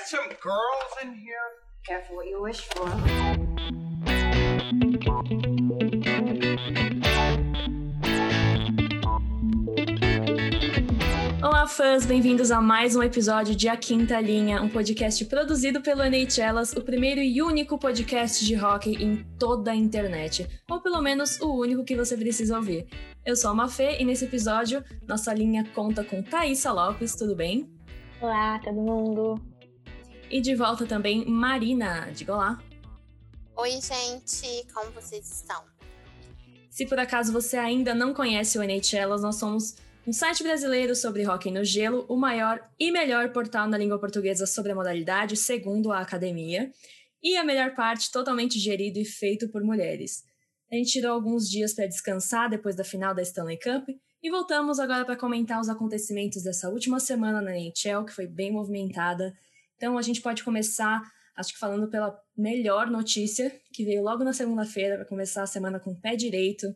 got some girls in here? Careful what you wish for. Olá, fãs! Bem-vindos a mais um episódio de A Quinta Linha, um podcast produzido pelo NHLas, o primeiro e único podcast de hockey em toda a internet. Ou pelo menos o único que você precisa ouvir. Eu sou a Mafê e nesse episódio nossa linha conta com Thaisa Lopes, tudo bem? Olá, todo mundo! E de volta também Marina, diga olá. Oi, gente, como vocês estão? Se por acaso você ainda não conhece o NHLas, nós somos um site brasileiro sobre hóquei no gelo, o maior e melhor portal na língua portuguesa sobre a modalidade, segundo a academia, e a melhor parte totalmente gerido e feito por mulheres. A gente tirou alguns dias para descansar depois da final da Stanley Cup e voltamos agora para comentar os acontecimentos dessa última semana na NHL, que foi bem movimentada. Então a gente pode começar, acho que falando pela melhor notícia, que veio logo na segunda-feira para começar a semana com o pé direito.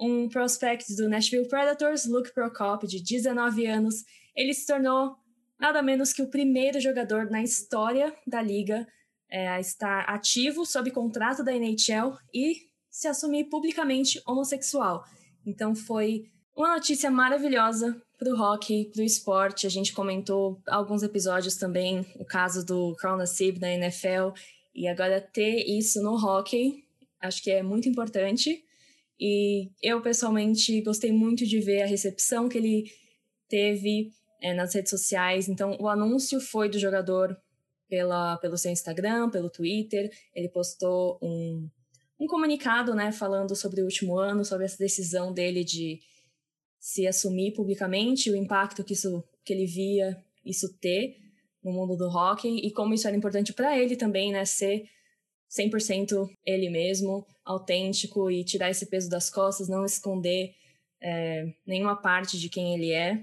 Um prospect do Nashville Predators, Luke Prokop, de 19 anos, ele se tornou nada menos que o primeiro jogador na história da liga é, a estar ativo sob contrato da NHL e se assumir publicamente homossexual. Então foi uma notícia maravilhosa para o hockey, para o esporte. A gente comentou alguns episódios também, o caso do Carl Nassib na NFL, e agora ter isso no hockey, acho que é muito importante. E eu, pessoalmente, gostei muito de ver a recepção que ele teve é, nas redes sociais. Então, o anúncio foi do jogador pela, pelo seu Instagram, pelo Twitter. Ele postou um, um comunicado, né, falando sobre o último ano, sobre essa decisão dele de se assumir publicamente, o impacto que isso que ele via isso ter no mundo do hockey e como isso era importante para ele também, né, ser 100% ele mesmo, autêntico e tirar esse peso das costas, não esconder é, nenhuma parte de quem ele é.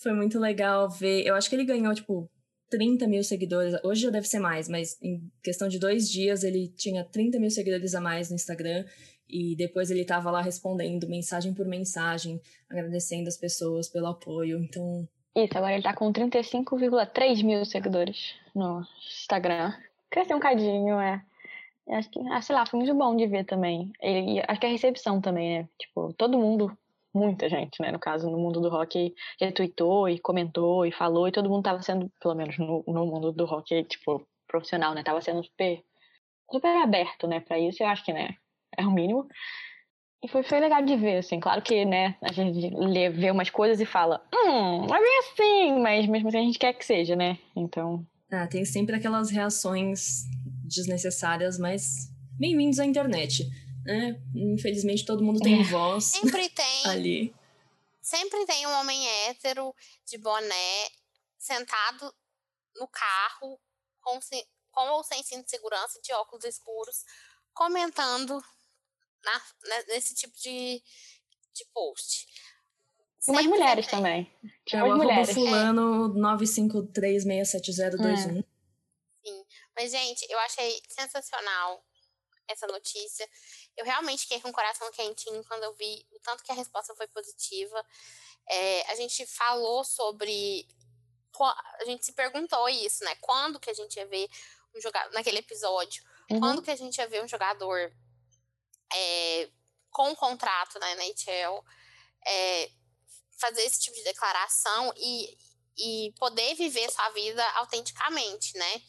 Foi muito legal ver. Eu acho que ele ganhou, tipo, 30 mil seguidores. Hoje já deve ser mais, mas em questão de dois dias ele tinha 30 mil seguidores a mais no Instagram. E depois ele estava lá respondendo mensagem por mensagem, agradecendo as pessoas pelo apoio. Então. Isso, agora ele tá com 35,3 mil seguidores no Instagram. Cresceu um cadinho, é. Acho que, ah, sei lá, foi muito bom de ver também. Ele, acho que a recepção também, né? Tipo, todo mundo muita gente, né? No caso, no mundo do rock, retweetou e comentou e falou, e todo mundo tava sendo, pelo menos no, no mundo do rock, tipo, profissional, né? Tava sendo super, super aberto, né, pra isso, eu acho que, né, é o mínimo. E foi, foi legal de ver, assim, claro que, né, a gente lê, vê umas coisas e fala, hum, mas é assim, mas mesmo assim a gente quer que seja, né? Então. Ah, tem sempre aquelas reações desnecessárias, mas bem-vindos à internet né? Infelizmente todo mundo tem é. voz. Sempre tem. ali. Sempre tem um homem hétero de boné sentado no carro com, com ou sem cinto de segurança, de óculos escuros, comentando na, né, nesse tipo de, de post. Umas mulheres tem. também. É, o mulheres. fulano é. 953670021. É. Sim. Mas, gente, eu achei sensacional essa notícia. Eu realmente fiquei com o coração quentinho quando eu vi o tanto que a resposta foi positiva. É, a gente falou sobre. A gente se perguntou isso, né? Quando que a gente ia ver um jogador. Naquele episódio. Uhum. Quando que a gente ia ver um jogador é, com um contrato na NHL é, fazer esse tipo de declaração e, e poder viver sua vida autenticamente, né?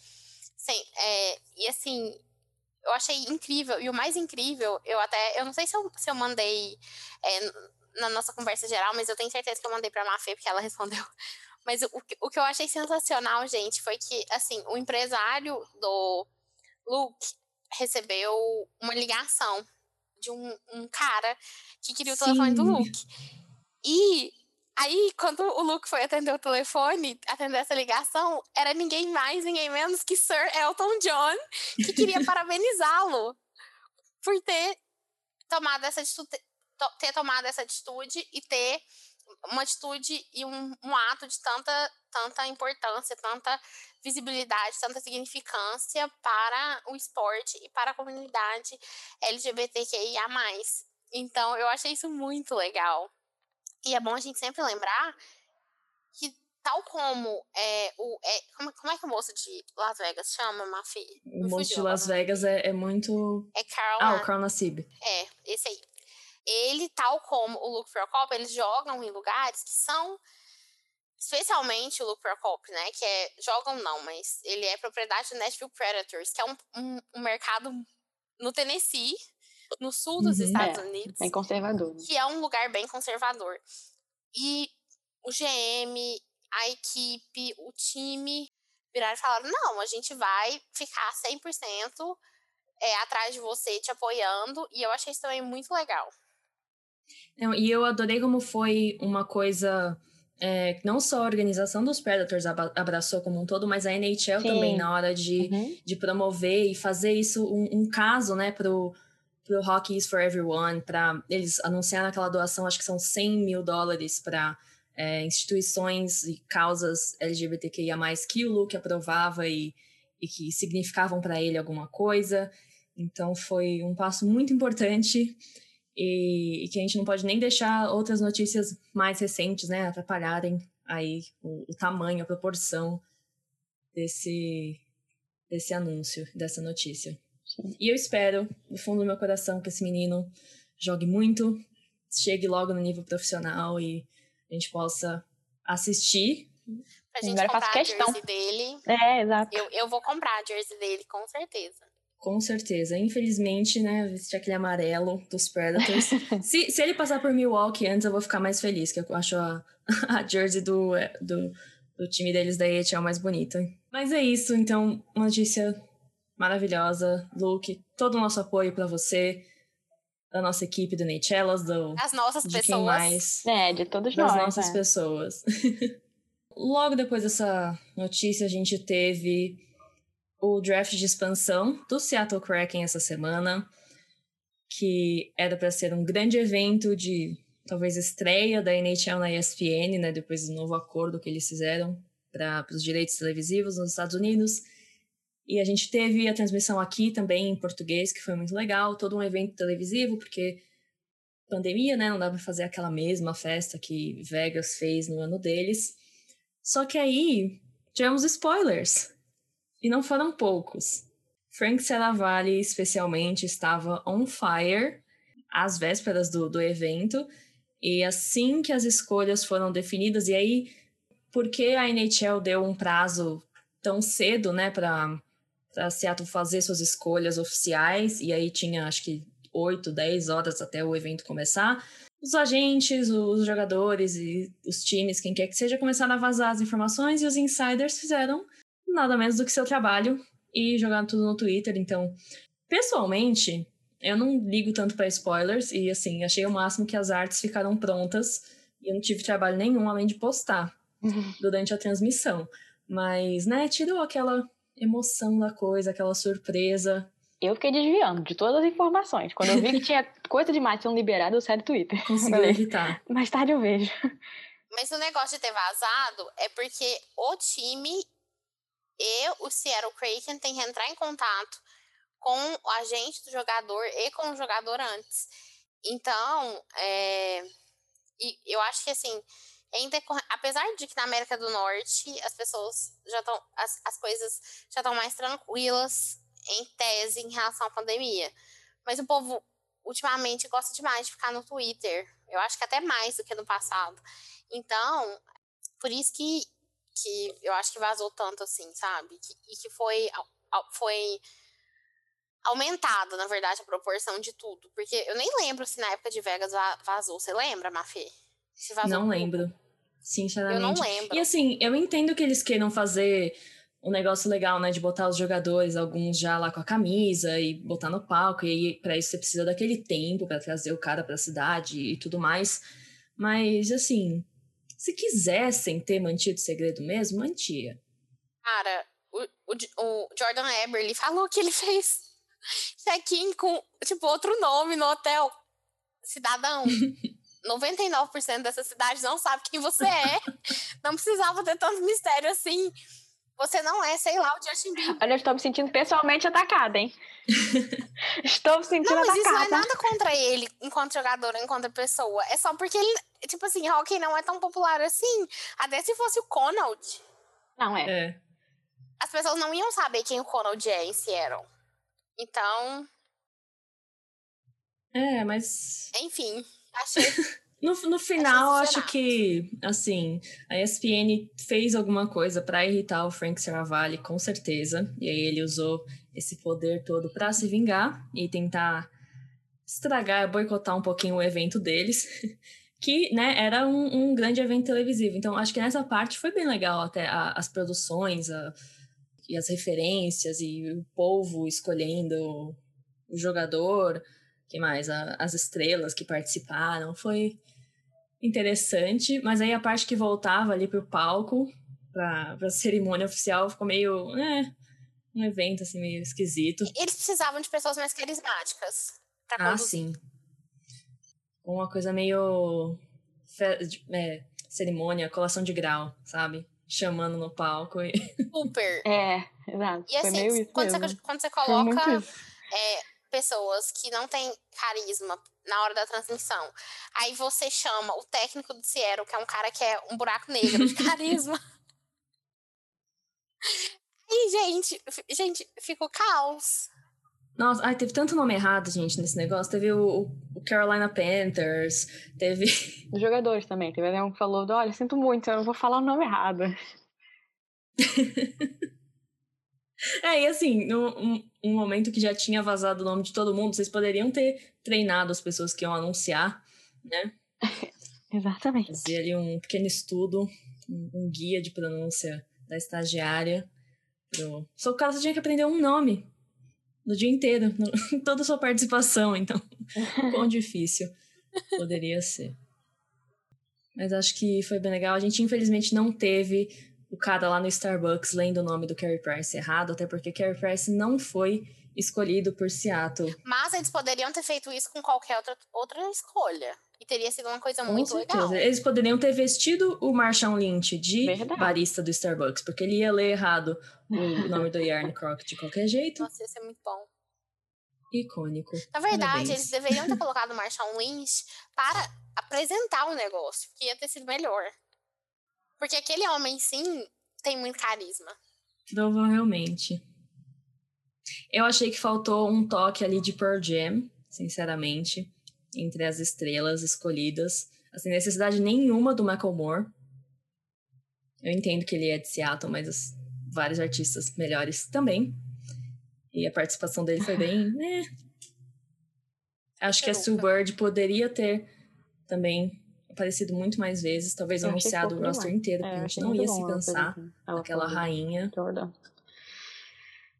Sem, é, e assim, eu achei incrível. E o mais incrível, eu até. Eu não sei se eu, se eu mandei é, na nossa conversa geral, mas eu tenho certeza que eu mandei pra Mafê, porque ela respondeu. Mas o, o que eu achei sensacional, gente, foi que, assim, o empresário do Luke recebeu uma ligação de um, um cara que queria o telefone do Luke. E Aí, quando o Luke foi atender o telefone, atender essa ligação, era ninguém mais, ninguém menos que Sir Elton John, que queria parabenizá-lo por ter tomado essa atitude, ter tomado essa atitude e ter uma atitude e um, um ato de tanta, tanta importância, tanta visibilidade, tanta significância para o esporte e para a comunidade LGBTQIA+. Então, eu achei isso muito legal. E é bom a gente sempre lembrar que tal como é, o. É, como, como é que o moço de Las Vegas chama, Mafi? O moço de Las Vegas é, é muito. É Carl. Ah, o Carl Nassib. É, esse aí. Ele, tal como o Luke Prokop, eles jogam em lugares que são. Especialmente o Luke Prokop, né? Que é. Jogam não, mas ele é propriedade do Nashville Predators, que é um, um, um mercado no Tennessee, no sul dos Uhum. Estados É, Unidos Bem conservador. né? que é um lugar bem conservador. E o GM, a equipe, o time viraram e falaram: não, a gente vai ficar 100% é, atrás de você, te apoiando. E eu achei isso também muito legal. Não, e eu adorei como foi uma coisa. é, não só a organização dos Predators abraçou como um todo, mas a NHL Sim. também, na hora de, Uhum. de promover e fazer isso um, um caso, né, pro, pro Hockey is for Everyone, para eles anunciaram aquela doação, acho que são 100 mil dólares para instituições e causas LGBTQIA+, que o Luke aprovava e, e que significavam para ele alguma coisa. Então foi um passo muito importante e, e que a gente não pode nem deixar outras notícias mais recentes, né, atrapalharem aí o, o tamanho, a proporção desse, desse anúncio, dessa notícia. E eu espero, do fundo do meu coração, que esse menino jogue muito, chegue logo no nível profissional e a gente possa assistir. Pra gente Agora comprar a questão. jersey dele. É, exato. Eu, eu vou comprar a jersey dele, com certeza. Com certeza. Infelizmente, né, vestir aquele amarelo dos Predators. se, se ele passar por Milwaukee antes, eu vou ficar mais feliz, que eu acho a, a jersey do, do, do time deles da AHL mais bonita. Mas é isso, então, uma notícia maravilhosa. Luke, todo o nosso apoio pra você, da nossa equipe do Neichellas, do, As nossas de quem pessoas. mais É, de todos das nós. nossas né? pessoas. Logo depois dessa notícia, a gente teve o draft de expansão do Seattle Kraken essa semana, que era para ser um grande evento de talvez estreia da NHL na ESPN, né, depois do novo acordo que eles fizeram para os direitos televisivos nos Estados Unidos. E a gente teve a transmissão aqui também em português, que foi muito legal, todo um evento televisivo, porque pandemia, né? Não dá pra fazer aquela mesma festa que Vegas fez no ano deles. Só que aí tivemos spoilers. E não foram poucos. Frank Seravalli, especialmente, estava on fire às vésperas do, do evento. E assim que as escolhas foram definidas, e aí, por que a NHL deu um prazo tão cedo, né, pra, pra Seattle fazer suas escolhas oficiais? E aí tinha, acho que, 8, 10 horas até o evento começar. Os agentes, os jogadores e os times, quem quer que seja, começaram a vazar as informações e os insiders fizeram nada menos do que seu trabalho e jogaram tudo no Twitter. Então, pessoalmente, eu não ligo tanto para spoilers e, assim, achei o máximo que as artes ficaram prontas e eu não tive trabalho nenhum além de postar durante a transmissão. Mas, né, tirou aquela emoção da coisa, aquela surpresa. Eu fiquei desviando de todas as informações. Quando eu vi que tinha coisa demais sendo liberada, eu saí do Twitter. Conseguiu Falei, evitar. Mais tarde eu vejo. Mas o negócio de ter vazado é porque o time e o Seattle Kraken têm que entrar em contato com o agente do jogador e com o jogador antes. Então, é, eu acho que assim, decorre- apesar de que na América do Norte as pessoas já estão, as, as coisas já estão mais tranquilas em tese em relação à pandemia. Mas o povo ultimamente gosta demais de ficar no Twitter. Eu acho que até mais do que no passado. Então, por isso que, que eu acho que vazou tanto assim, sabe? Que- e que foi, foi aumentado, na verdade, a proporção de tudo. Porque eu nem lembro se na época de Vegas va- vazou. Você lembra, Mafê? Se vazou Não lembro. Sinceramente. Eu não lembro. E assim, eu entendo que eles queiram fazer um negócio legal, né? De botar os jogadores, alguns já lá com a camisa e botar no palco. E aí, pra isso, você precisa daquele tempo pra trazer o cara pra cidade e tudo mais. Mas, assim, se quisessem ter mantido o segredo mesmo, mantia. Cara, o, o, o Jordan Eberle falou que ele fez check-in com, tipo, outro nome no hotel. Cidadão. 99% dessa cidade não sabe quem você é. Não precisava ter tanto mistério assim. Você não é, sei lá, o Justin Bieber. Olha, eu estou me sentindo pessoalmente atacada, hein? estou me sentindo Não, mas isso não é atacada. nada contra ele, enquanto jogador, enquanto pessoa. É só porque ele, tipo assim, hockey não é tão popular assim. Até se fosse o Conald, Não, é. É. as pessoas não iam saber quem o Conald é em Seattle. Então, É, mas enfim, achei. no, no final, acho que, assim, a ESPN fez alguma coisa pra irritar o Frank Seravalli, com certeza. E aí ele usou esse poder todo pra se vingar e tentar estragar, boicotar um pouquinho o evento deles. Que, né, era um, um grande evento televisivo. Então, acho que nessa parte foi bem legal até a- as produções a- e as referências e o povo escolhendo o jogador, que mais? A- as estrelas que participaram. Foi interessante, mas aí a parte que voltava ali pro palco, pra, pra cerimônia oficial, ficou meio. É, um evento assim meio esquisito. Eles precisavam de pessoas mais carismáticas. Pra Ah, conduzir. sim. Uma coisa meio. fe- de- é, cerimônia, colação de grau, sabe? Chamando no palco e. Super. É, exato. E Foi assim, meio isso quando, você, quando você coloca é, pessoas que não têm carisma na hora da transmissão, aí você chama o técnico do Ciero, que é um cara que é um buraco negro de carisma. E, gente, gente, ficou caos. Nossa, ai, teve tanto nome errado, gente, nesse negócio. Teve o, o Carolina Panthers, teve. Os jogadores também. Teve até um que falou: olha, sinto muito, eu vou falar o nome errado. É, e assim, no, um, um momento que já tinha vazado o nome de todo mundo, vocês poderiam ter treinado as pessoas que iam anunciar, né? Exatamente. Fazer ali um pequeno estudo, um, um guia de pronúncia da estagiária. Pro... Só que o cara só tinha que aprender um nome no dia inteiro, no, em toda a sua participação, então, quão difícil poderia ser. Mas acho que foi bem legal. A gente, infelizmente, não teve o cara lá no Starbucks lendo o nome do Carey Price errado, até porque Carey Price não foi escolhido por Seattle. Mas eles poderiam ter feito isso com qualquer outra, outra escolha. E teria sido uma coisa muito legal. Eles poderiam ter vestido o Marshawn Lynch de Verdade. barista do Starbucks, porque ele ia ler errado o nome do Yarn Croc de qualquer jeito. Nossa, ia ser muito bom. Icônico. Na verdade, Parabéns. eles deveriam ter colocado o Marshawn Lynch para apresentar o negócio, que ia ter sido melhor. Porque aquele homem, sim, tem muito carisma. Provavelmente. Eu achei que faltou um toque ali de Pearl Jam, sinceramente, entre as estrelas escolhidas. Assim, necessidade nenhuma do Macklemore. Eu entendo que ele é de Seattle, mas os vários artistas melhores também. E a participação dele foi bem. né. Acho que a Sue. Bird poderia ter também aparecido muito mais vezes, talvez Eu anunciado o roster demais. inteiro, É, porque eu a gente não ia se cansar ela daquela rainha. Jordan.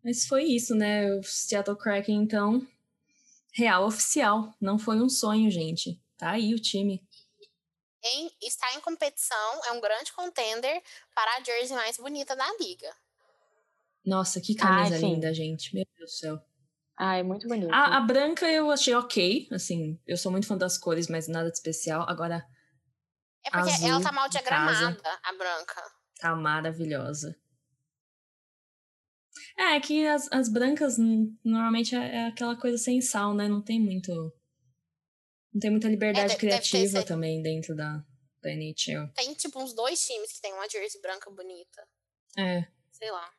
Mas foi isso, né? O Seattle Kraken, então, real oficial. Não foi um sonho, gente. Tá aí o time. Em, está em competição, é um grande contender para a jersey mais bonita da liga. Nossa, que camisa Ai, linda, gente. Meu Deus do céu. Ah, é muito bonito. A, a branca eu achei ok. Assim, eu sou muito fã das cores, mas nada de especial. Agora, É porque Azul, ela tá mal diagramada, a branca. tá maravilhosa. É, é que as, as brancas hum, normalmente é, é aquela coisa sem sal, né? Não tem muito. Não tem muita liberdade É, de- deve ter criativa também dentro da, da NHL. Tem tipo uns dois times que tem uma jersey branca bonita. É. Sei lá.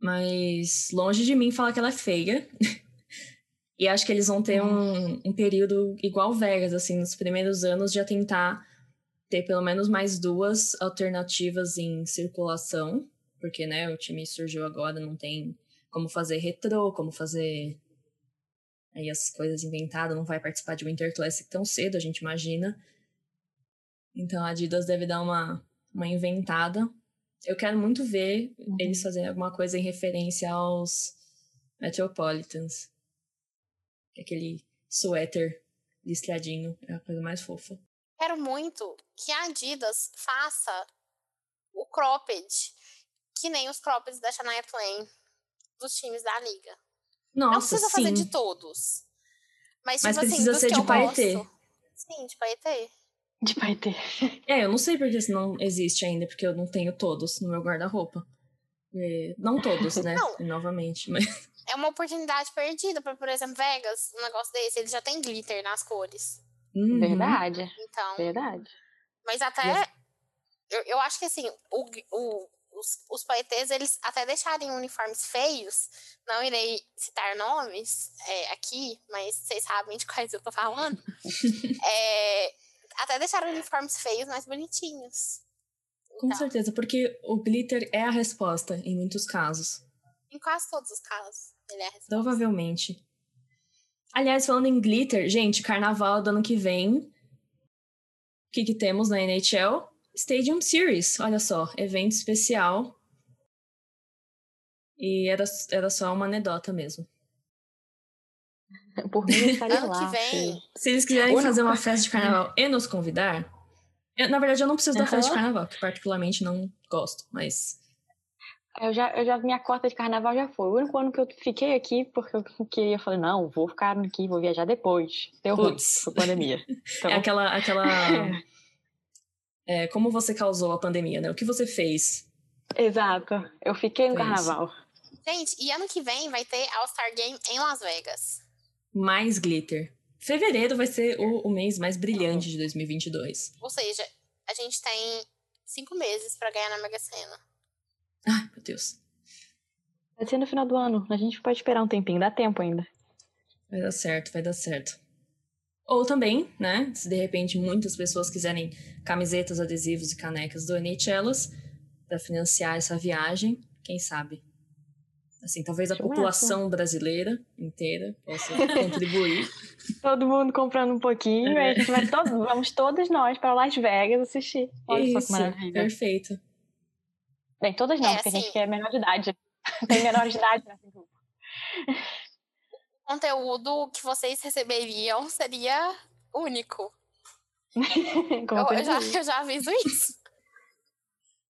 Mas longe de mim falar que ela é feia. e acho que eles vão ter um, um período igual Vegas, assim, nos primeiros anos, já tentar ter pelo menos mais duas alternativas em circulação. Porque, né, o time surgiu agora, não tem como fazer retrô, como fazer aí as coisas inventadas, não vai participar de Winter Classic tão cedo, a gente imagina. Então a Adidas deve dar uma, uma inventada. Eu quero muito ver Uhum. eles fazerem alguma coisa em referência aos Metropolitans. Que Aquele suéter listradinho é a coisa mais fofa. Quero muito que a Adidas faça o cropped, que nem os croppeds da Shania Twain dos times da liga. não Nossa, precisa sim. fazer de todos. Mas, Mas tipo precisa assim, ser de paetê. gosto. Sim, de paetê. De paetê. É, eu não sei porque isso não existe ainda, porque eu não tenho todos no meu guarda-roupa. É, não todos, né? Não. Novamente, mas É uma oportunidade perdida para, por exemplo, Vegas, um negócio desse, ele já tem glitter nas cores. Uhum. Verdade, Então, verdade. mas até eu, eu acho que assim, o, o- os, os paetês, eles até deixarem uniformes feios, não irei citar nomes é, aqui, mas vocês sabem de quais eu tô falando. É, até deixaram uniformes feios mais bonitinhos. Com Então, certeza, porque o glitter é a resposta em muitos casos. Em quase todos os casos, ele é a resposta. Provavelmente. Aliás, falando em glitter, gente, carnaval do ano que vem. O que, que temos na NHL? Stadium Series, olha só, evento especial. E era, era só uma anedota mesmo. Por mim, estaria Ano lá. que vem, filho. Se eles quiserem fazer uma festa de carnaval e nos convidar. eu- na verdade, eu não preciso da Aham. festa de carnaval, que particularmente não gosto, mas. Eu já, eu já, minha cota de carnaval já foi. O único ano que eu fiquei aqui, porque eu queria, eu falei, não, vou ficar aqui, vou viajar depois. Deu ruim, Putz. foi pandemia. Então, É aquela. aquela é, como você causou a pandemia, né? O que você fez? Exato. Eu fiquei no isso. carnaval. gente, e ano que vem vai ter All-Star Game em Las Vegas. Mais glitter. Fevereiro vai ser o, o mês mais brilhante de 2022. Ou seja, a gente tem cinco meses pra ganhar na Mega Sena. Ai, meu Deus. Vai ser no final do ano. A gente pode esperar um tempinho, dá tempo ainda. Vai dar certo, vai dar certo. Ou também, né? Se de repente muitas pessoas quiserem camisetas, adesivos e canecas do NHLas para financiar essa viagem, quem sabe? Assim, talvez a Acho população brasileira inteira possa contribuir. Todo mundo comprando um pouquinho, É. aí vamos todos nós para Las Vegas assistir. Olha só que Isso, maravilha. perfeito. Bem, todas não, É, porque a gente assim- quer menor de idade. Tem menor de idade nesse grupo. O conteúdo que vocês receberiam seria único. Eu, eu já, eu já aviso isso.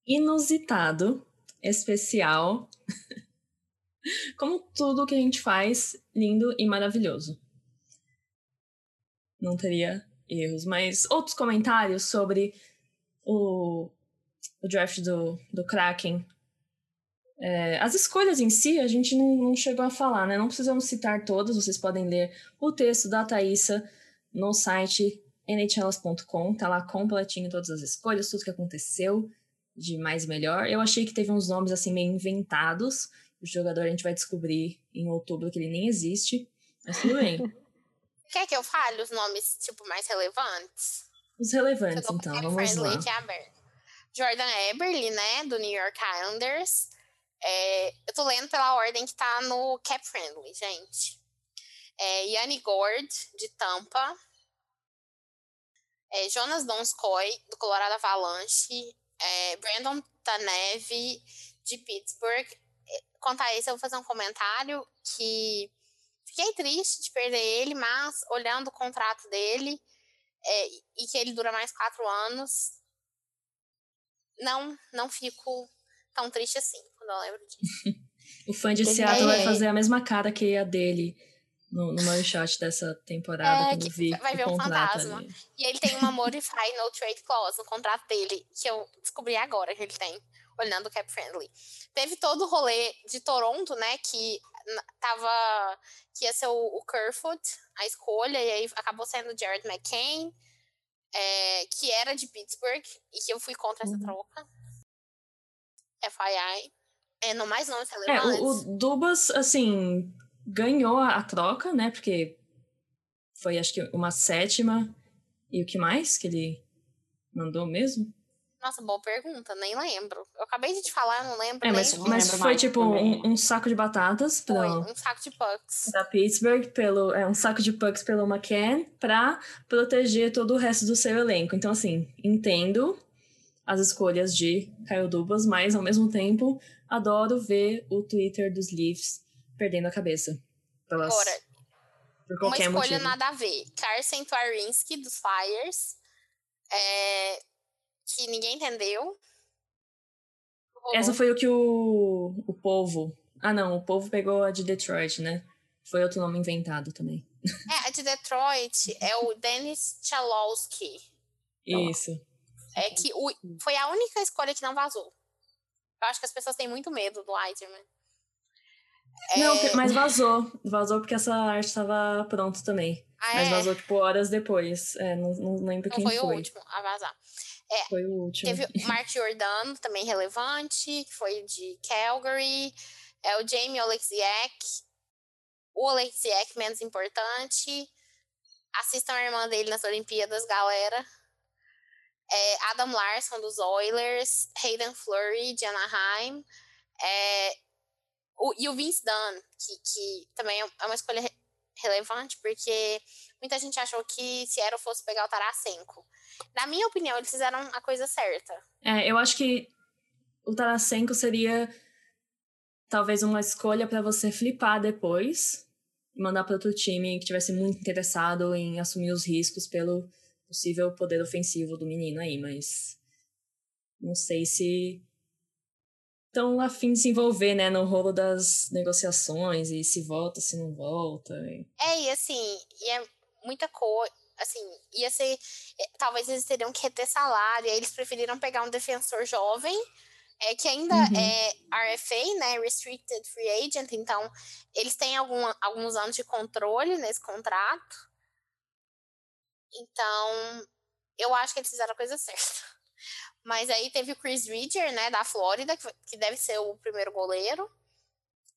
Inusitado, especial. Como tudo que a gente faz, lindo e maravilhoso. Não teria erros, mas outros comentários sobre o, o draft do, do Kraken. É, as escolhas em si, a gente não, não chegou a falar, né? Não precisamos citar todas, vocês podem ler o texto da Thaísa no site nhlas.com, tá lá completinho todas as escolhas, tudo que aconteceu de mais e melhor. Eu achei que teve uns nomes assim meio inventados. O jogador a gente vai descobrir em outubro que ele nem existe, mas tudo bem. Quer que eu fale os nomes, tipo, mais relevantes? Os relevantes, então, o vamos lá. aqui aberto. Jordan Eberle, né, do New York Islanders. É, eu tô lendo pela ordem que tá no Cap Friendly, gente. É, Yanni Gord, de Tampa. É, Jonas Donskoy, do Colorado Avalanche. É, Brandon Tanev, de Pittsburgh. É, Quanto a esse, eu vou fazer um comentário que fiquei triste de perder ele, mas olhando o contrato dele é, e que ele dura mais quatro anos, não, não fico tão triste assim quando eu lembro disso. O fã de Seattle é- vai fazer a mesma cara que a dele no, no meu shot dessa temporada, É, quando que eu vi vai o ver um contrato fantasma. ali. E ele tem uma modify no trade clause no contrato dele, que eu descobri agora que ele tem, olhando o cap friendly. Teve todo o rolê de Toronto, né, que tava que ia ser o, o Kerfoot, a escolha, e aí acabou sendo o Jared McCain, é, que era de Pittsburgh, e que eu fui contra essa Uhum. troca. FYI. É, no mais nomes É, o, o Dubas, assim, ganhou a, a troca, né? Porque foi, acho que, uma sétima. E o que mais que ele mandou mesmo? Nossa, boa pergunta, nem lembro. Eu acabei de te falar, não lembro É, nem. mas, não mas lembro foi mais tipo um, um saco de batatas Foi pra, um saco de pucks. da Pittsburgh, pelo, é, um saco de pucks pelo McCann pra proteger todo o resto do seu elenco. Então, assim, entendo as escolhas de Kyle Dubas, mas ao mesmo tempo adoro ver o Twitter dos Leafs perdendo a cabeça. Pelas, Agora, por uma qualquer escolha motivo. nada a ver. Carson Twarinski, dos Flyers. é, que ninguém entendeu. Essa foi o que o, o povo. Ah, não, o povo pegou a de Detroit, né? Foi outro nome inventado também. É, a de Detroit é o Dennis Chalowski. Isso. É que o, foi a única escolha que não vazou. Eu acho que as pessoas têm muito medo do Eiserman. Não, é... mas vazou. Vazou porque essa arte estava pronta também. Ah, mas é? vazou, tipo, horas depois. É, não, não lembro não quem foi. foi o último a vazar. É, foi o último. Teve o Mark Giordano, também relevante, que foi de Calgary. É o Jamie Oleksiak. O Oleksiak, menos importante. Assistam a irmã dele nas Olimpíadas, galera. É Adam Larson, dos Oilers. Hayden Fleury, de Anaheim. É, o, e o Vince Dunn, que, que também é uma escolha relevante, porque muita gente achou que se era fosse pegar o Tarasenko. Na minha opinião, eles fizeram a coisa certa. É, eu acho que o Tarasenko seria talvez uma escolha para você flipar depois e mandar para outro time que tivesse muito interessado em assumir os riscos pelo possível poder ofensivo do menino aí, mas não sei se tão afim de se envolver, né, no rolo das negociações e se volta, se não volta. E... É, e assim, e é muita coisa, assim, ia ser, é, talvez eles teriam que reter salário, e aí eles preferiram pegar um defensor jovem, é que ainda uhum. é RFA, né, Restricted Free Agent, então eles têm algum, alguns anos de controle nesse contrato. Então, eu acho que eles fizeram a coisa certa. Mas aí teve o Chris Ridger, né, da Flórida, que deve ser o primeiro goleiro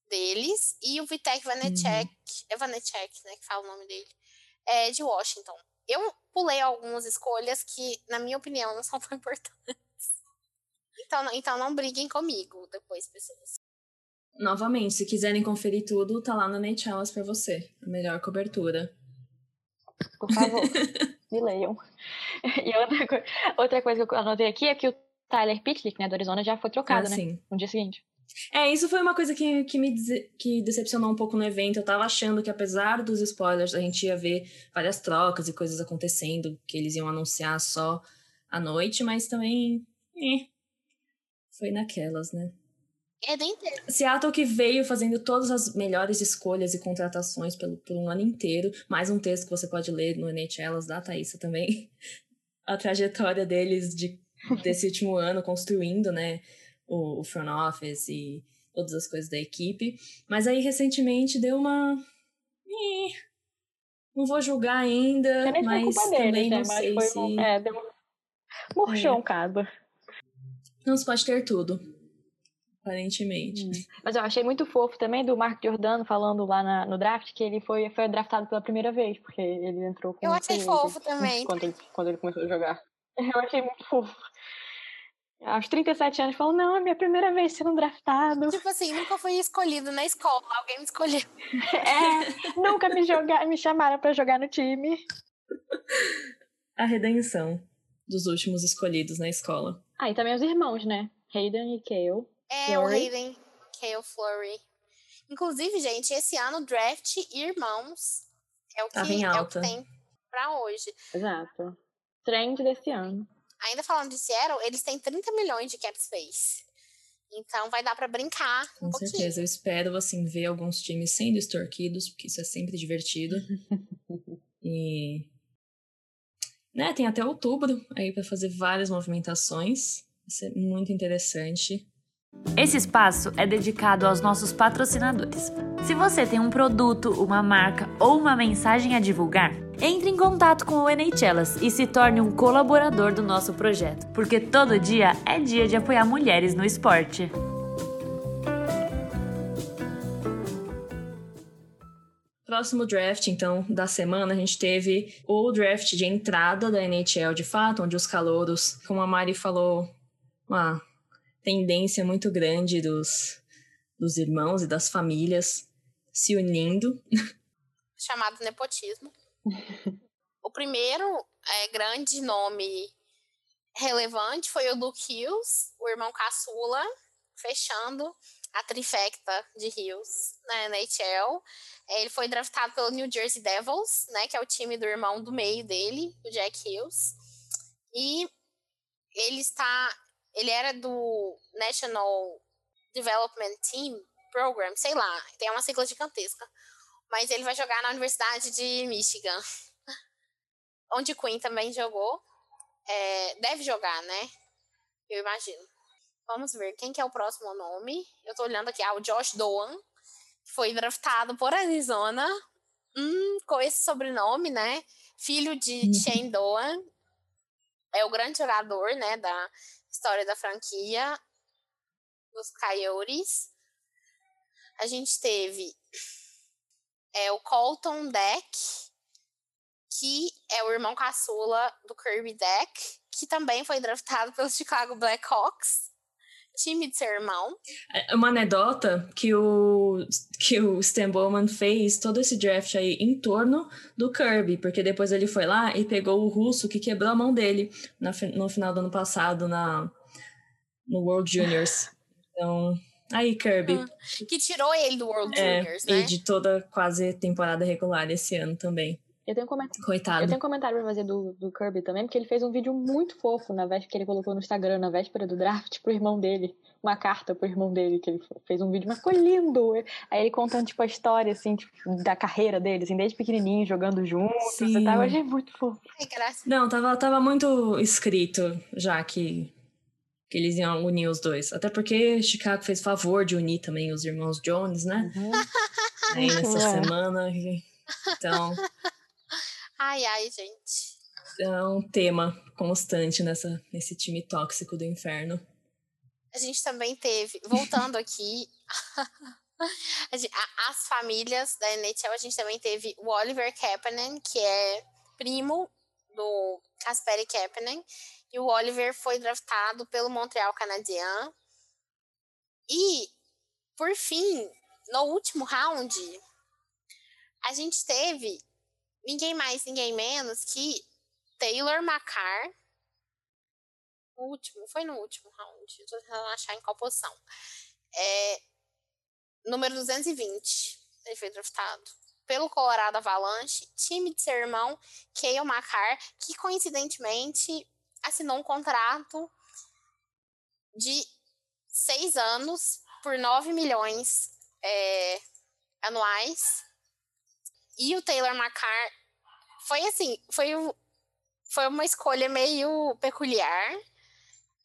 deles, e o Vitek Vanecek, uhum. é Vanecek, né, que fala o nome dele, é de Washington. Eu pulei algumas escolhas que, na minha opinião, não são tão importantes. Então, então não briguem comigo depois, pessoas. Novamente, se quiserem conferir tudo, tá lá no Nate Chalice pra você. A melhor cobertura. Por favor, me leiam. E outra, co outra coisa que eu anotei aqui é que o Tyler Pitlick, né, do Arizona, já foi trocado, ah, né? Sim. No dia seguinte. É, isso foi uma coisa que, que me que decepcionou um pouco no evento. Eu tava achando que, apesar dos spoilers, a gente ia ver várias trocas e coisas acontecendo, que eles iam anunciar só à noite, mas também. Eh, foi naquelas, né? É nem Seattle que veio fazendo todas as melhores escolhas e contratações pelo, por um ano inteiro. Mais um texto que você pode ler no NHLas da Thaísa também. A trajetória deles de, desse último ano construindo, né? O, o front office e todas as coisas da equipe. Mas aí, recentemente, deu uma... Não vou julgar ainda, mas também né? não mas sei se... Um... É, deu... Murchou é. um cabo. Não se pode ter tudo aparentemente. Hum. Mas eu achei muito fofo também do Mark Giordano falando lá na, no draft que ele foi, foi draftado pela primeira vez, porque ele entrou com Eu achei fofo também. Quando ele, quando ele começou a jogar. Eu achei muito fofo. Aos 37 anos, falou: Não, é minha primeira vez sendo draftado. Tipo assim, nunca fui escolhido na escola, alguém me escolheu. É, nunca me, jogar, me chamaram para jogar no time. A redenção dos últimos escolhidos na escola. Ah, e também os irmãos, né? Hayden e Kale. É, Flurry. o Hayden Kale Flurry. Inclusive, gente, esse ano draft irmãos é o que, é o que tem pra hoje. Exato. Trend desse ano. Ainda falando de Seattle, eles têm 30 milhões de cap space. Então vai dar para brincar um Com pouquinho. certeza, eu espero assim ver alguns times sendo extorquidos, porque isso é sempre divertido. e né, tem até outubro aí para fazer várias movimentações. Isso é muito interessante. Esse espaço é dedicado aos nossos patrocinadores. Se você tem um produto, uma marca ou uma mensagem a divulgar, entre em contato com o NHLas e se torne um colaborador do nosso projeto, porque todo dia é dia de apoiar mulheres no esporte. Próximo draft, então, da semana, a gente teve o draft de entrada da NHL de fato, onde os calouros, como a Mari falou, uma tendência muito grande dos, dos irmãos e das famílias se unindo. Chamado nepotismo. o primeiro é, grande nome relevante foi o Luke Hughes, o irmão caçula, fechando a trifecta de Hughes na NHL. É, ele foi draftado pelo New Jersey Devils, né, que é o time do irmão do meio dele, o Jack Hughes. E ele está ele era do National Development Team Program, sei lá, tem uma sigla gigantesca. Mas ele vai jogar na Universidade de Michigan, onde Queen também jogou. É, deve jogar, né? Eu imagino. Vamos ver quem que é o próximo nome. Eu tô olhando aqui, ah, o Josh Doan, que foi draftado por Arizona. Hum, com esse sobrenome, né? Filho de Uhum. Shane Doan. É o grande jogador, né, da história da franquia dos Coyotes. A gente teve é, o Colton Deck, que é o irmão caçula do Kirby Deck, que também foi draftado pelo Chicago Blackhawks. Time de seu irmão. É Uma anedota que o, que o Stan Bowman fez todo esse draft aí em torno do Kirby, porque depois ele foi lá e pegou o russo que quebrou a mão dele na no final do ano passado na, no World Juniors. Então, aí, Kirby. Ah, Que tirou ele do World É, Juniors, e né? de toda quase temporada regular esse ano também. Eu tenho um comentário. Coitado. Eu tenho um comentário pra fazer do, do Kirby também, porque ele fez um vídeo muito fofo na véspera que ele colocou no Instagram na véspera do draft pro irmão dele. Uma carta pro irmão dele, que ele fez um vídeo, mas ficou lindo. Aí ele contando, tipo, a história, assim, tipo, da carreira dele, assim, desde pequenininho, jogando juntos e Sim. tal. Eu achei muito fofo. Ai, graça. Não, tava, tava muito escrito já que, que eles iam unir os dois. Até porque Chicago fez favor de unir também os irmãos Jones, né? Uhum. Aí nessa É. semana. Então, Ai, ai, gente. é um tema constante nessa, nesse time tóxico do inferno. A gente também teve, voltando aqui, as famílias da NHL, a gente também teve o Oliver Kapanen, que é primo do Kasperi Kapanen, e o Oliver foi draftado pelo Montreal Canadien. E, por fim, no último round, a gente teve ninguém mais, ninguém menos que Taylor Macar, último, foi no último round. Eu tô tentando achar em qual posição. É, número 220. Ele foi draftado. Pelo Colorado Avalanche, time de seu irmão, Cale Macar, que coincidentemente assinou um contrato de seis anos por 9 milhões é, anuais. E o Taylor Macar foi assim, foi, foi uma escolha meio peculiar.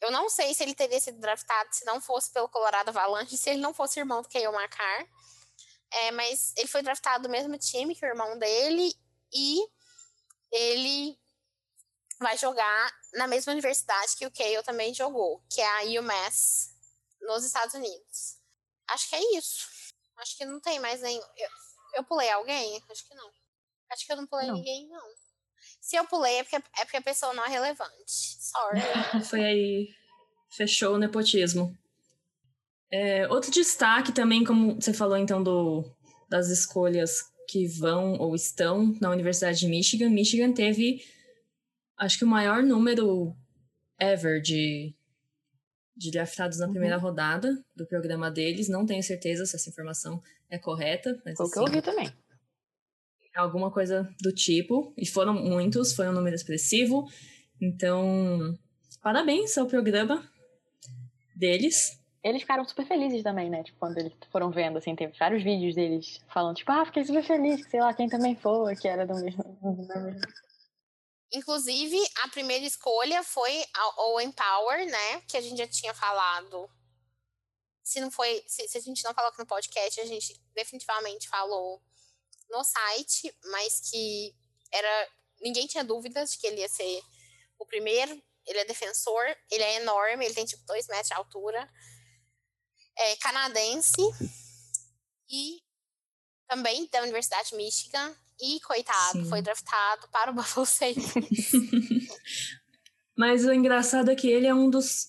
Eu não sei se ele teria sido draftado se não fosse pelo Colorado Avalanche, se ele não fosse irmão do Cale Macar. É, mas ele foi draftado do mesmo time que o irmão dele e ele vai jogar na mesma universidade que o Cale também jogou, que é a UMass, nos Estados Unidos. Acho que é isso. Acho que não tem mais nem. Eu, eu pulei alguém? Acho que não. Acho que eu não pulei Não. ninguém, não. Se eu pulei é porque, é porque a pessoa não é relevante. Sorry. Foi aí. Fechou o nepotismo. É, outro destaque também, como você falou então do, das escolhas que vão ou estão na Universidade de Michigan. Michigan teve, acho que o maior número ever de, de draftados na Uhum. primeira rodada do programa deles. Não tenho certeza se essa informação é correta, mas Foi o que eu assim, ouvi também. alguma coisa do tipo. E foram muitos, foi um número expressivo. Então, parabéns ao programa deles. Eles ficaram super felizes também, né? Tipo, quando eles foram vendo, assim, teve vários vídeos deles falando, tipo, ah, fiquei super feliz, que sei lá, quem também foi, que era do mesmo. do mesmo- Inclusive, a primeira escolha foi a- o Empower, né? Que a gente já tinha falado. Se não foi, se, se a gente não falou aqui no podcast, a gente definitivamente falou no site, mas que era. Ninguém tinha dúvidas de que ele ia ser o primeiro. Ele é defensor, ele é enorme, ele tem tipo dois metros de altura. É canadense e também da Universidade de Michigan. E, coitado, Sim. foi draftado para o Buffalo Sabres. Mas o engraçado é que ele é um dos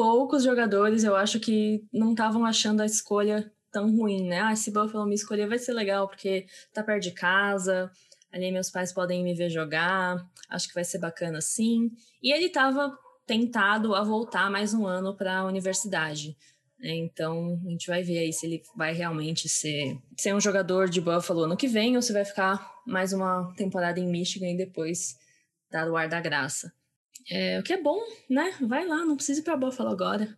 poucos jogadores, eu acho, que não estavam achando a escolha tão ruim, né? Ah, se Buffalo me escolher vai ser legal, porque tá perto de casa, ali meus pais podem me ver jogar, acho que vai ser bacana sim. E ele estava tentado a voltar mais um ano para a universidade. né? Então, a gente vai ver aí se ele vai realmente ser, ser um jogador de Buffalo ano que vem ou se vai ficar mais uma temporada em Michigan e depois dar o ar da graça. É, o que é bom, né? Vai lá, não precisa ir pra Buffalo agora.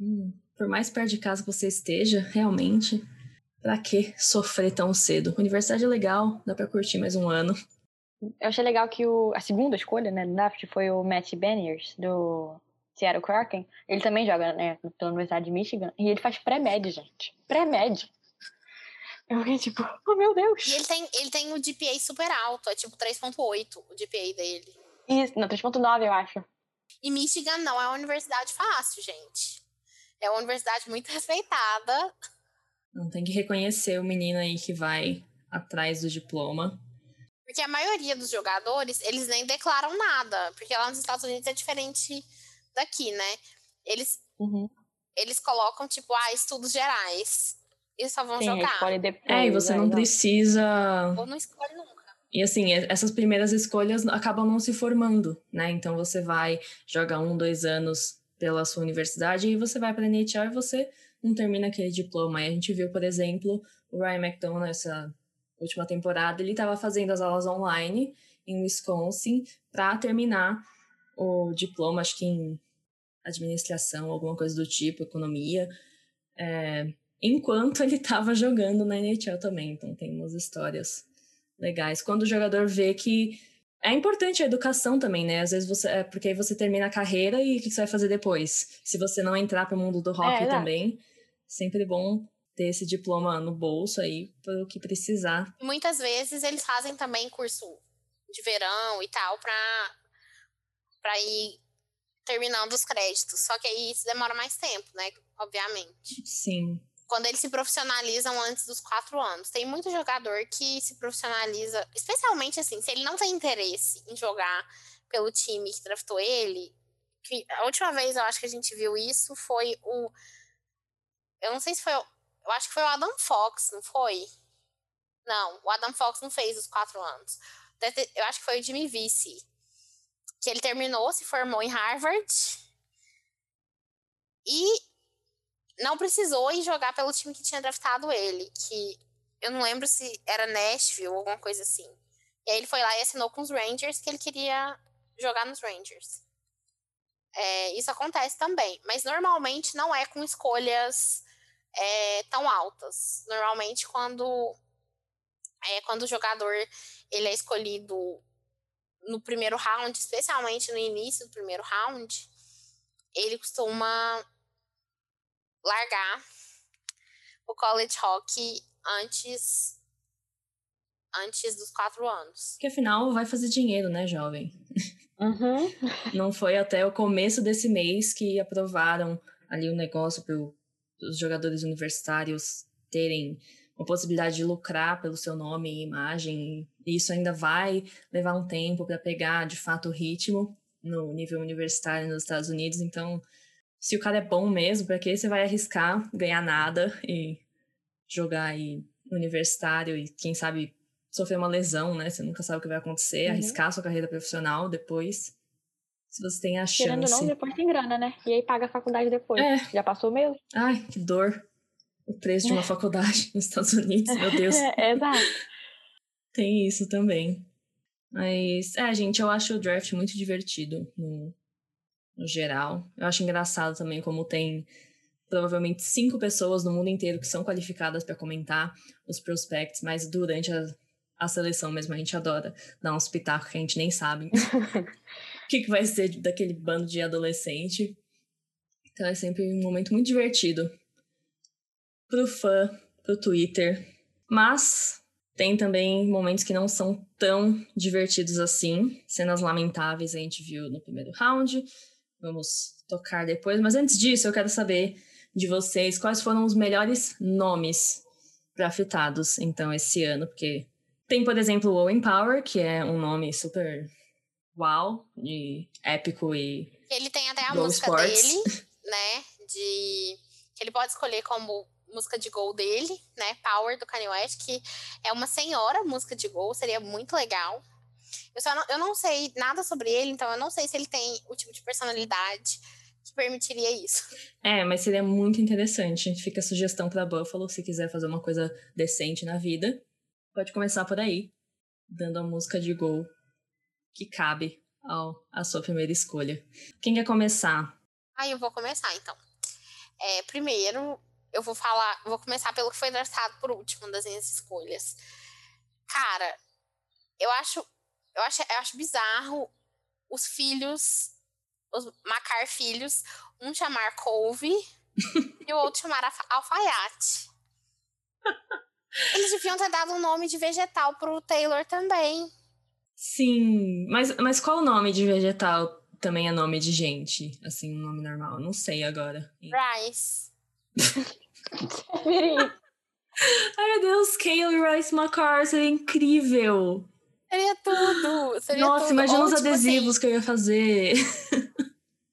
Hum, por mais perto de casa que você esteja, realmente, pra que sofrer tão cedo? Universidade é legal, dá pra curtir mais um ano. Eu achei legal que o, a segunda escolha, né, do draft foi o Matt Beniers, do Seattle Kraken, ele também joga, né, pela Universidade de Michigan, e ele faz pré-med, gente. Pré-med. Eu fiquei tipo, oh meu Deus. E ele tem, ele tem o GPA super alto, é tipo 3.8 o GPA dele. Isso, não, 3.9 eu acho. E Michigan não é uma universidade fácil, gente. É uma universidade muito respeitada. Não tem que reconhecer o menino aí que vai atrás do diploma. Porque a maioria dos jogadores, eles nem declaram nada. Porque lá nos Estados Unidos é diferente daqui, né? Eles, Uhum. eles colocam, tipo, ah, estudos gerais. E só vão Sim, jogar. depois. É, e você não precisa. Ou não escolhe nunca. E assim, essas primeiras escolhas acabam não se formando, né? Então você vai jogar um, dois anos pela sua universidade e você vai para a NHL e você não termina aquele diploma. E a gente viu, por exemplo, o Ryan McDonough nessa última temporada, ele estava fazendo as aulas online em Wisconsin para terminar o diploma, acho que em administração, alguma coisa do tipo, economia, é, enquanto ele estava jogando na NHL também. Então tem umas histórias legais. Quando o jogador vê que é importante a educação também, né? Às vezes você. É porque aí você termina a carreira e o que você vai fazer depois? Se você não entrar pro mundo do hockey exato. também, sempre bom ter esse diploma no bolso aí para o que precisar. E muitas vezes eles fazem também curso de verão e tal pra, pra ir terminando os créditos. Só que aí isso demora mais tempo, né? Obviamente. Sim. Quando eles se profissionalizam antes dos quatro anos. Tem muito jogador que se profissionaliza, especialmente assim, se ele não tem interesse em jogar pelo time que draftou ele. Que a última vez eu acho que a gente viu isso foi o. Eu não sei se foi. Eu acho que foi o Adam Fox, não foi? Não, o Adam Fox não fez os quatro anos. Eu acho que foi o Jimmy Vice. Que ele terminou, se formou em Harvard. E não precisou ir jogar pelo time que tinha draftado ele. Que eu não lembro se era Nashville ou alguma coisa assim. E aí ele foi lá e assinou com os Rangers que ele queria jogar nos Rangers. É, isso acontece também. Mas normalmente não é com escolhas é, tão altas. Normalmente quando é quando o jogador ele é escolhido no primeiro round, especialmente no início do primeiro round, ele costuma largar o college hockey antes antes dos quatro anos. Porque afinal vai fazer dinheiro, né, jovem? Uhum. Não foi até o começo desse mês que aprovaram ali o negócio para os jogadores universitários terem uma possibilidade de lucrar pelo seu nome e imagem. E isso ainda vai levar um tempo para pegar de fato o ritmo no nível universitário nos Estados Unidos. Então, se o cara é bom mesmo, para que você vai arriscar ganhar nada e jogar aí universitário e quem sabe sofrer uma lesão, né? Você nunca sabe o que vai acontecer, Uhum. arriscar sua carreira profissional depois. Se você tem a Querendo ou chance. não, depois tem grana, né? E aí paga a faculdade depois. É. Já passou mesmo? Ai, que dor. O preço de uma faculdade nos Estados Unidos, meu Deus. É, exato. Tem isso também. Mas, é, gente, eu acho o draft muito divertido no, no geral. Eu acho engraçado também como tem provavelmente cinco pessoas no mundo inteiro que são qualificadas para comentar os prospects, mas durante a, a seleção mesmo a gente adora dar uns pitacos que a gente nem sabe o que, que vai ser daquele bando de adolescente. Então é sempre um momento muito divertido pro fã, pro Twitter. Mas tem também momentos que não são tão divertidos assim. Cenas lamentáveis a gente viu no primeiro round. Vamos tocar depois. Mas antes disso, eu quero saber de vocês quais foram os melhores nomes draftados, então, esse ano. Porque tem, por exemplo, o Owen Power, que é um nome super uau, e épico e Ele tem até a música Sports. dele, né? De. Que ele pode escolher como música de gol dele, né? Power do Kanye West, que é uma senhora música de gol, seria muito legal. Eu, só não, eu não sei nada sobre ele, então eu não sei se ele tem o tipo de personalidade que permitiria isso. É, mas seria muito interessante. Fica a sugestão pra Buffalo, se quiser fazer uma coisa decente na vida. Pode começar por aí, dando a música de gol que cabe ao, à sua primeira escolha. Quem quer começar? Aí eu vou começar, então. É, primeiro, eu vou falar, vou começar pelo que foi draftado por último das minhas escolhas. Cara, eu acho, eu acho, eu acho bizarro os filhos, os Macar filhos, um chamar Couve e o outro chamar Alfa- Alfaiate. Eles deviam ter dado um nome de vegetal pro Taylor também. Sim, mas, mas qual o nome de vegetal também é nome de gente? Assim, um nome normal. Não sei agora. Rice. Ai, meu Deus, Kale Rice Macar, seria incrível! Seria tudo. Seria Nossa, tudo. imagina Ou, os tipo adesivos assim, que eu ia fazer.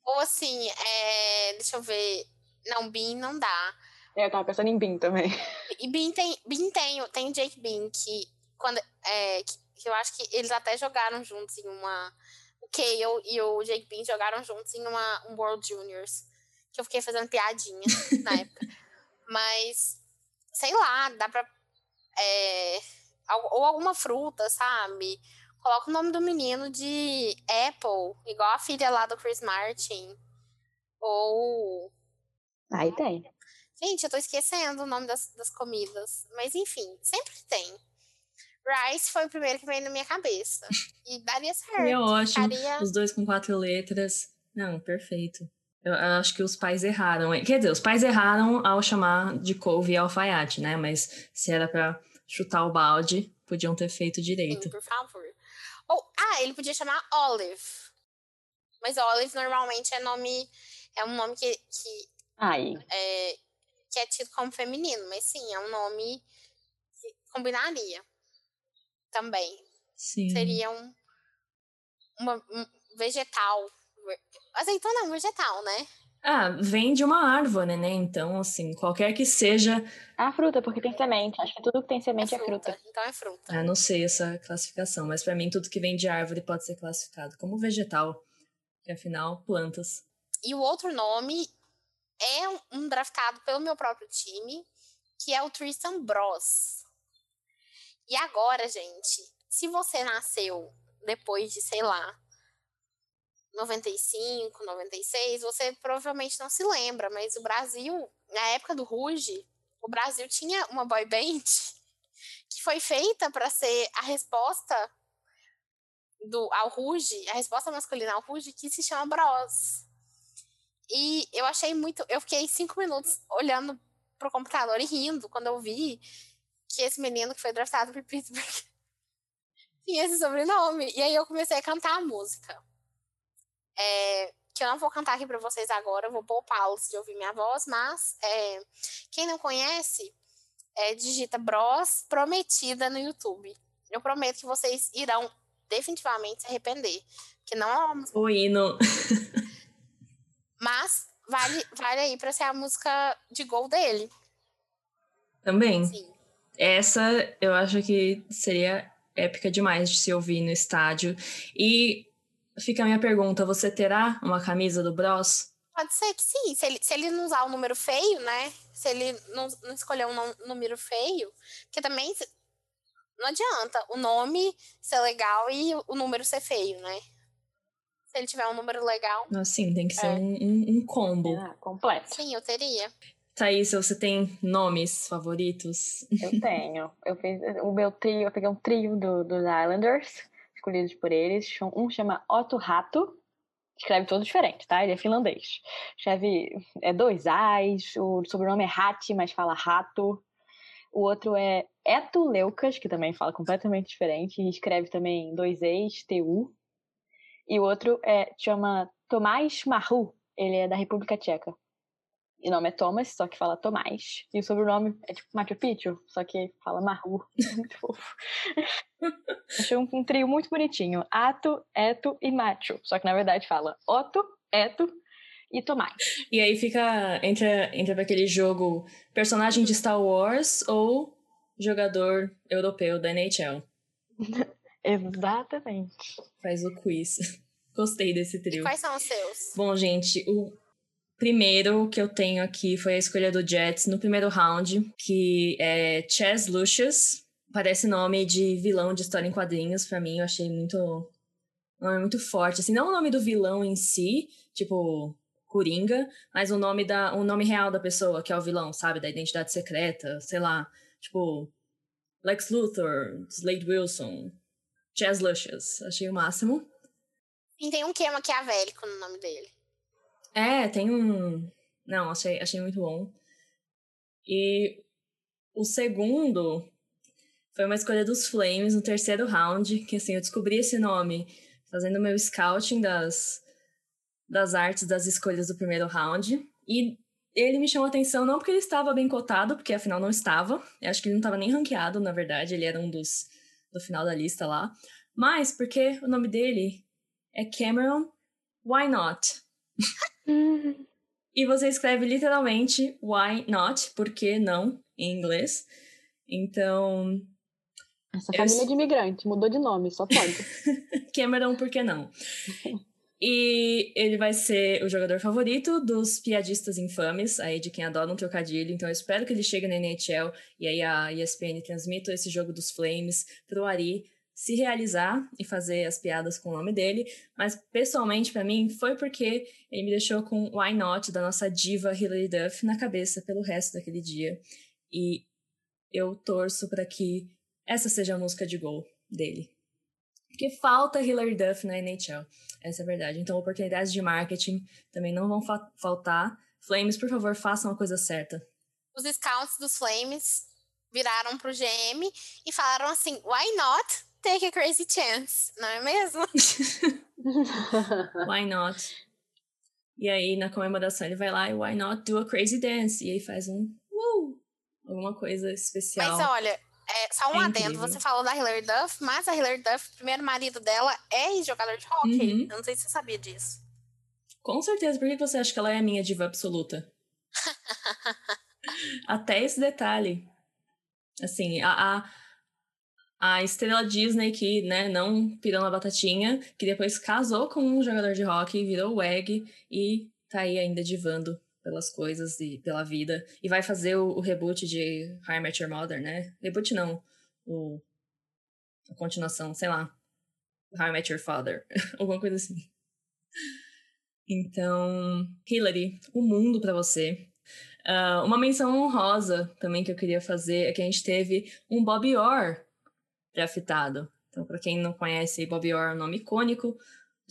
ou assim, é, deixa eu ver. Não, Bean não dá. Eu tava pensando em Bin também. E Bean tem, Bean tem, tem o Jake Bean, que, quando, é, que, que eu acho que eles até jogaram juntos em uma. O Kale e o Jake Bean jogaram juntos em uma, um World Juniors. Que eu fiquei fazendo piadinha na época. Mas, sei lá, dá pra. é, ou alguma fruta, sabe? Coloca o nome do menino de Apple, igual a filha lá do Chris Martin. Ou. Aí tem. Gente, eu tô esquecendo o nome das, das comidas. Mas enfim, sempre tem. Rice foi o primeiro que veio na minha cabeça. E daria certo. Seria ótimo. Ficaria- Os dois com quatro letras. Não, perfeito. Eu, eu acho que os pais erraram. Quer dizer, os pais erraram ao chamar de couve e alfaiate, né? Mas se era pra chutar o balde, podiam ter feito Sim, direito. por favor. Ou, ah, ele podia chamar Olive. Mas Olive normalmente é nome. É um nome que, que, Aí. é, que é tido como feminino. Mas sim, é um nome que combinaria. Também. Sim. Seria um, uma, um vegetal. Azeitona é um vegetal, né? Ah, vem de uma árvore, né? Então, assim, qualquer que seja. A fruta, porque tem semente. Acho que tudo que tem semente é fruta. Então é fruta. Ah, não sei essa classificação, mas pra mim tudo que vem de árvore pode ser classificado como vegetal. Que afinal, plantas. E o outro nome é um- um draftado pelo meu próprio time, que é o Tristan Bros. E agora, gente, se você nasceu depois de, sei lá, 95, 96, você provavelmente não se lembra, mas o Brasil, na época do Ruge, o Brasil tinha uma boy band que foi feita para ser a resposta do ao Ruge, a resposta masculina ao Ruge, que se chama Bros. E eu achei muito. Eu fiquei cinco minutos olhando pro computador e rindo quando eu vi que esse menino que foi draftado por Pittsburgh tinha esse sobrenome. E aí eu comecei a cantar a música. É, que eu não vou cantar aqui pra vocês agora, vou poupá-los de ouvir minha voz, mas é, quem não conhece, é, digita Bros Prometida no YouTube. Eu prometo que vocês irão definitivamente se arrepender. Que não é O hino. mas vale, vale aí pra ser a música de gol dele. Também. Sim. Essa eu acho que seria épica demais de se ouvir no estádio. E fica a minha pergunta: você terá uma camisa do Bros? Pode ser que sim. Se ele, se ele não usar o número feio, né? Se ele não, não escolher um número feio, porque também não adianta o nome ser legal e o número ser feio, né? Se ele tiver um número legal, Assim, tem que ser É. um, um- um combo. Ah, completo. sim, eu teria. Thaís, você tem nomes favoritos? Eu tenho. Eu fiz o meu trio, eu peguei um trio do, dos Islanders, escolhidos por eles. Um chama Otto Rato, escreve todo diferente, tá? Ele é finlandês. Escreve é dois A's, o sobrenome é Hatti, mas fala rato. O outro é Eto Leucas, que também fala completamente diferente, e escreve também dois E's, TU. E o outro é chama Tomás Maru, ele é da República Tcheca. E o nome é Thomas, só que fala Tomás. E o sobrenome é tipo Machu Picchu, só que fala Maru. muito fofo. Achei um, um trio muito bonitinho. Ato, Eto e Macho. Só que na verdade fala Otto, Eto e Tomás. E aí fica entre, entre aquele jogo personagem de Star Wars ou jogador europeu da NHL. Exatamente. Faz o quiz. Gostei desse E trio. quais são os seus? Bom, gente, o primeiro que eu tenho aqui foi a escolha do Jets no primeiro round, que é Chess Lucius. Parece nome de vilão de história em quadrinhos pra mim, eu achei muito nome muito forte, assim, não o nome do vilão em si, tipo Coringa, mas o nome da o nome real da pessoa, que é o vilão, sabe, da identidade secreta, sei lá, tipo Lex Luthor, Slade Wilson, Chess Lucius. Achei o máximo. E tem um que é maquiavélico no nome dele. É, tem um. Não, achei, achei muito bom. E o segundo foi uma escolha dos Flames no terceiro round, que assim, eu descobri esse nome fazendo meu scouting das, das artes das escolhas do primeiro round. E ele me chamou atenção não porque ele estava bem cotado, porque afinal não estava. Eu acho que ele não estava nem ranqueado, na verdade, ele era um dos do final da lista lá. Mas porque o nome dele é Cameron Why Not? E você escreve literalmente Why Not? Por que não? Em inglês. Então. Essa família eu... de imigrante mudou de nome, só pode. Cameron, por que não? E ele vai ser o jogador favorito dos piadistas infames, aí de quem adora um trocadilho. Então eu espero que ele chegue na NHL e aí a ESPN transmita esse jogo dos Flames pro Ari se realizar e fazer as piadas com o nome dele. Mas pessoalmente para mim foi porque ele me deixou com Why Not da nossa diva Hilary Duff na cabeça pelo resto daquele dia. E eu torço para que essa seja a música de gol dele. Porque falta Hilary Duff na NHL. Essa é a verdade. Então, oportunidades de marketing também não vão fa faltar. Flames, por favor, façam a coisa certa. Os scouts dos Flames viraram pro GM e falaram assim: why not take a crazy chance? Não é mesmo? why not? E aí, na comemoração, ele vai lá e why not do a crazy dance? E aí faz um uh, alguma coisa especial. Mas olha, é, só um é adendo, você falou da Hilary Duff, mas a Hilary Duff, o primeiro marido dela é jogador de hockey. Uhum. Eu não sei se você sabia disso. Com certeza. Por que você acha que ela é a minha diva absoluta? Até esse detalhe. Assim, a, a, a, estrela Disney que, né, não pirou na batatinha, que depois casou com um jogador de hockey, virou WEG e tá aí ainda divando pelas coisas e pela vida. E vai fazer o, o reboot de I Met Your Mother, né? Reboot não. O, a continuação, sei lá. How I Met Your Father. Alguma coisa assim. Então, Hillary, o mundo para você. Uh, uma menção honrosa também que eu queria fazer é que a gente teve um Bob Orr draftado. Então, para quem não conhece, Bob Orr é um nome icônico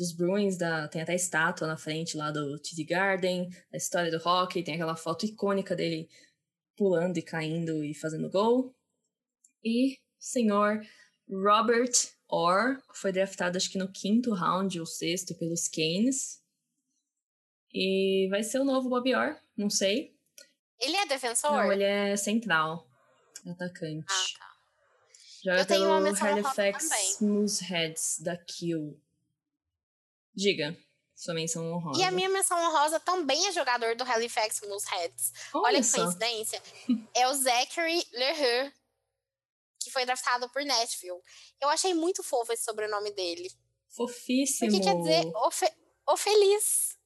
dos Bruins, da, tem até estátua na frente lá do TD Garden, a história do hockey, tem aquela foto icônica dele pulando e caindo e fazendo gol. E senhor Robert Orr foi draftado acho que no quinto round ou sexto pelos Canes. E vai ser o novo Bob Orr, não sei. Ele é defensor? Não, ele é central, atacante. Ah, Joga Eu tenho uma Halifax Mooseheads da Kiel. Diga, sua menção honrosa. E a minha menção honrosa também é jogador do Halifax Mooseheads. Olha, Olha que coincidência. é o Zachary Leheux, que foi draftado por Nashville. Eu achei muito fofo esse sobrenome dele. Fofíssimo. Porque quer dizer o, fe o feliz.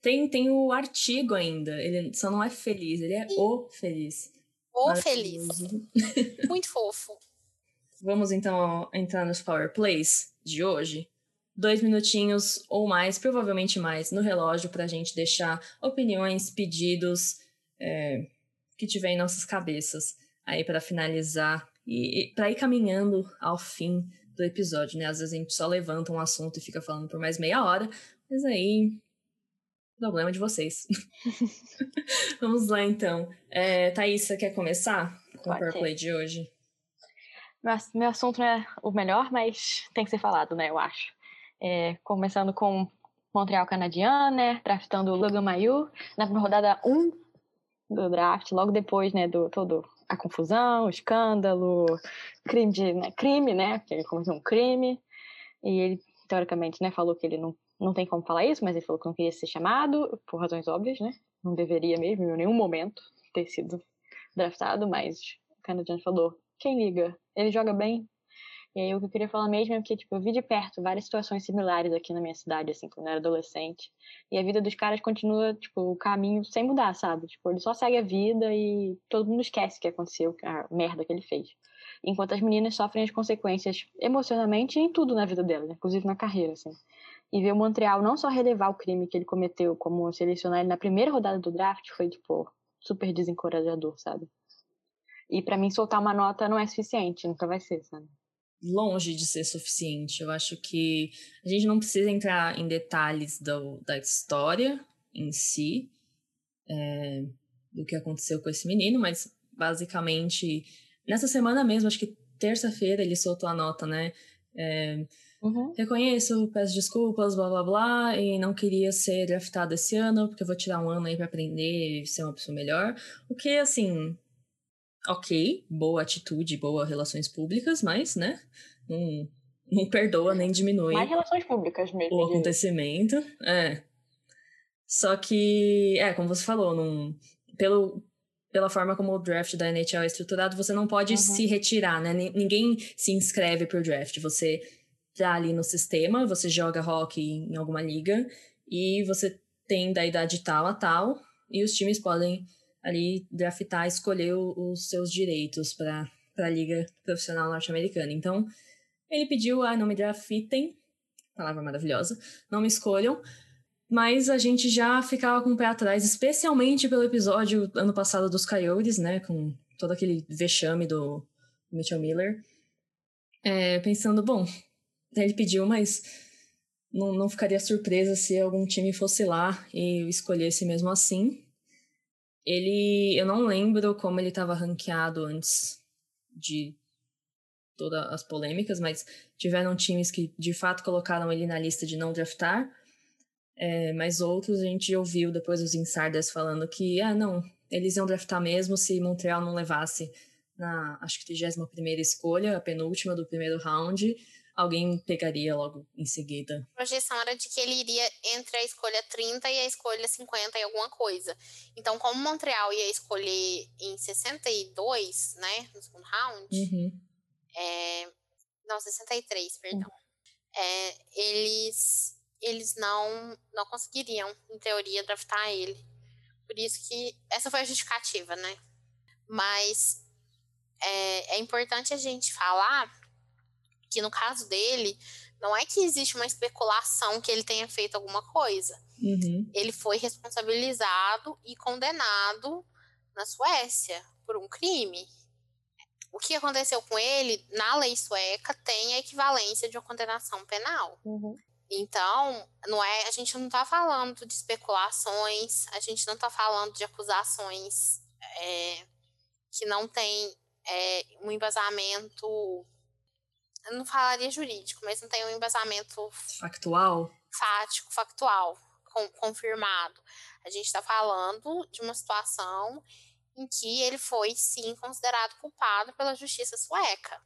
Tem, tem o artigo ainda. Ele só não é feliz, ele é Sim. o feliz. O feliz. muito fofo. Vamos então entrar nos Power Plays de hoje dois minutinhos ou mais, provavelmente mais, no relógio para a gente deixar opiniões, pedidos é, que tiver em nossas cabeças aí para finalizar e, e para ir caminhando ao fim do episódio, né? Às vezes a gente só levanta um assunto e fica falando por mais meia hora, mas aí problema de vocês. Vamos lá então. É, Thaís, você quer começar com Pode o PowerPlay de hoje? Meu, assunto não é o melhor, mas tem que ser falado, né? Eu acho. É, começando com Montreal Canadiens, né? Draftando o Logan Mayu na rodada 1 do draft, logo depois, né, do todo a confusão, o escândalo, crime de, né, crime, né, que ele cometeu um crime, e ele, teoricamente, né, falou que ele não, não tem como falar isso, mas ele falou que não queria ser chamado, por razões óbvias, né, não deveria mesmo, em nenhum momento, ter sido draftado, mas o Canadiens falou, quem liga? Ele joga bem, e aí o que eu queria falar mesmo é que, tipo, eu vi de perto várias situações similares aqui na minha cidade, assim, quando eu era adolescente. E a vida dos caras continua, tipo, o caminho sem mudar, sabe? Tipo, ele só segue a vida e todo mundo esquece o que aconteceu, a merda que ele fez. Enquanto as meninas sofrem as consequências emocionalmente em tudo na vida delas, inclusive na carreira, assim. E ver o Montreal não só relevar o crime que ele cometeu, como selecionar ele na primeira rodada do draft, foi, tipo, super desencorajador, sabe? E para mim soltar uma nota não é suficiente, nunca vai ser, sabe? longe de ser suficiente. Eu acho que a gente não precisa entrar em detalhes do, da história em si, é, do que aconteceu com esse menino, mas basicamente, nessa semana mesmo, acho que terça-feira ele soltou a nota, né? É, Uhum. Reconheço, peço desculpas, blá blá blá, e não queria ser draftado esse ano, porque eu vou tirar um ano aí pra aprender e ser uma pessoa melhor. O que, assim, ok, boa atitude, boa relações públicas, mas, né, não, não perdoa nem diminui Mais relações públicas mesmo. o acontecimento. É. Só que, é, como você falou, não, pelo, pela forma como o draft da NHL é estruturado, você não pode Uhum. se retirar, né? Ni- Ninguém se inscreve pro draft. Você tá ali no sistema, você joga hockey em alguma liga e você tem da idade tal a tal e os times podem ali draftar, escolher os seus direitos para a liga profissional norte-americana. Então, ele pediu, ah, não me draftem, palavra maravilhosa, não me escolham, mas a gente já ficava com o pé atrás, especialmente pelo episódio ano passado dos Coyotes, né, com todo aquele vexame do Mitchell Miller, É, pensando, bom, ele pediu, mas não, não ficaria surpresa se algum time fosse lá e escolhesse mesmo assim. Ele, eu não lembro como ele estava ranqueado antes de todas as polêmicas, mas tiveram times que de fato colocaram ele na lista de não draftar. É, mas outros a gente ouviu depois os insiders falando que, ah, não, eles iam draftar mesmo se Montreal não levasse na, acho que 31 escolha, a penúltima do primeiro round, alguém pegaria logo em seguida. A projeção era de que ele iria entre a escolha 30 e a escolha 50 e alguma coisa. Então, como Montreal ia escolher em 62, né, no segundo round, Uhum. é, não, 63, perdão. É, eles eles não não conseguiriam, em teoria, draftar ele. Por isso que essa foi a justificativa, né? Mas é, é importante a gente falar que no caso dele, não é que existe uma especulação que ele tenha feito alguma coisa. Uhum. Ele foi responsabilizado e condenado na Suécia por um crime. O que aconteceu com ele, na lei sueca, tem a equivalência de uma condenação penal. Uhum. Então, não é, a gente não está falando de especulações, a gente não está falando de acusações é, que não tem é, um embasamento, eu não falaria jurídico, mas não tem um embasamento Factual? fático, factual, com- confirmado. A gente está falando de uma situação em que ele foi, sim, considerado culpado pela justiça sueca.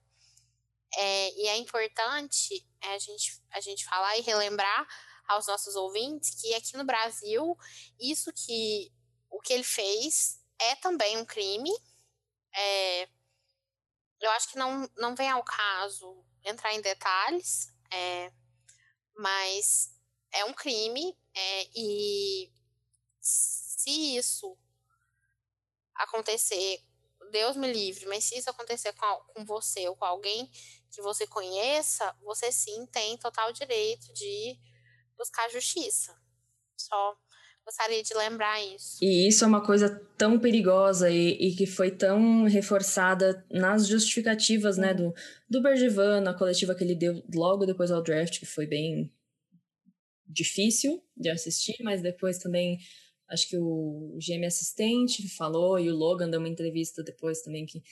É, e é importante a, gente, a gente falar e relembrar aos nossos ouvintes que aqui no Brasil, isso que o que ele fez é também um crime. É, eu acho que não, não vem ao caso entrar em detalhes, é, mas é um crime é, e se isso acontecer, Deus me livre, mas se isso acontecer com, com você ou com alguém que você conheça, você sim tem total direito de buscar justiça. Só gostaria de lembrar isso. E isso é uma coisa tão perigosa e, e que foi tão reforçada nas justificativas, né, do, do Bergevin, na coletiva que ele deu logo depois ao draft, que foi bem difícil de assistir, mas depois também acho que o GM assistente falou e o Logan deu uma entrevista depois também que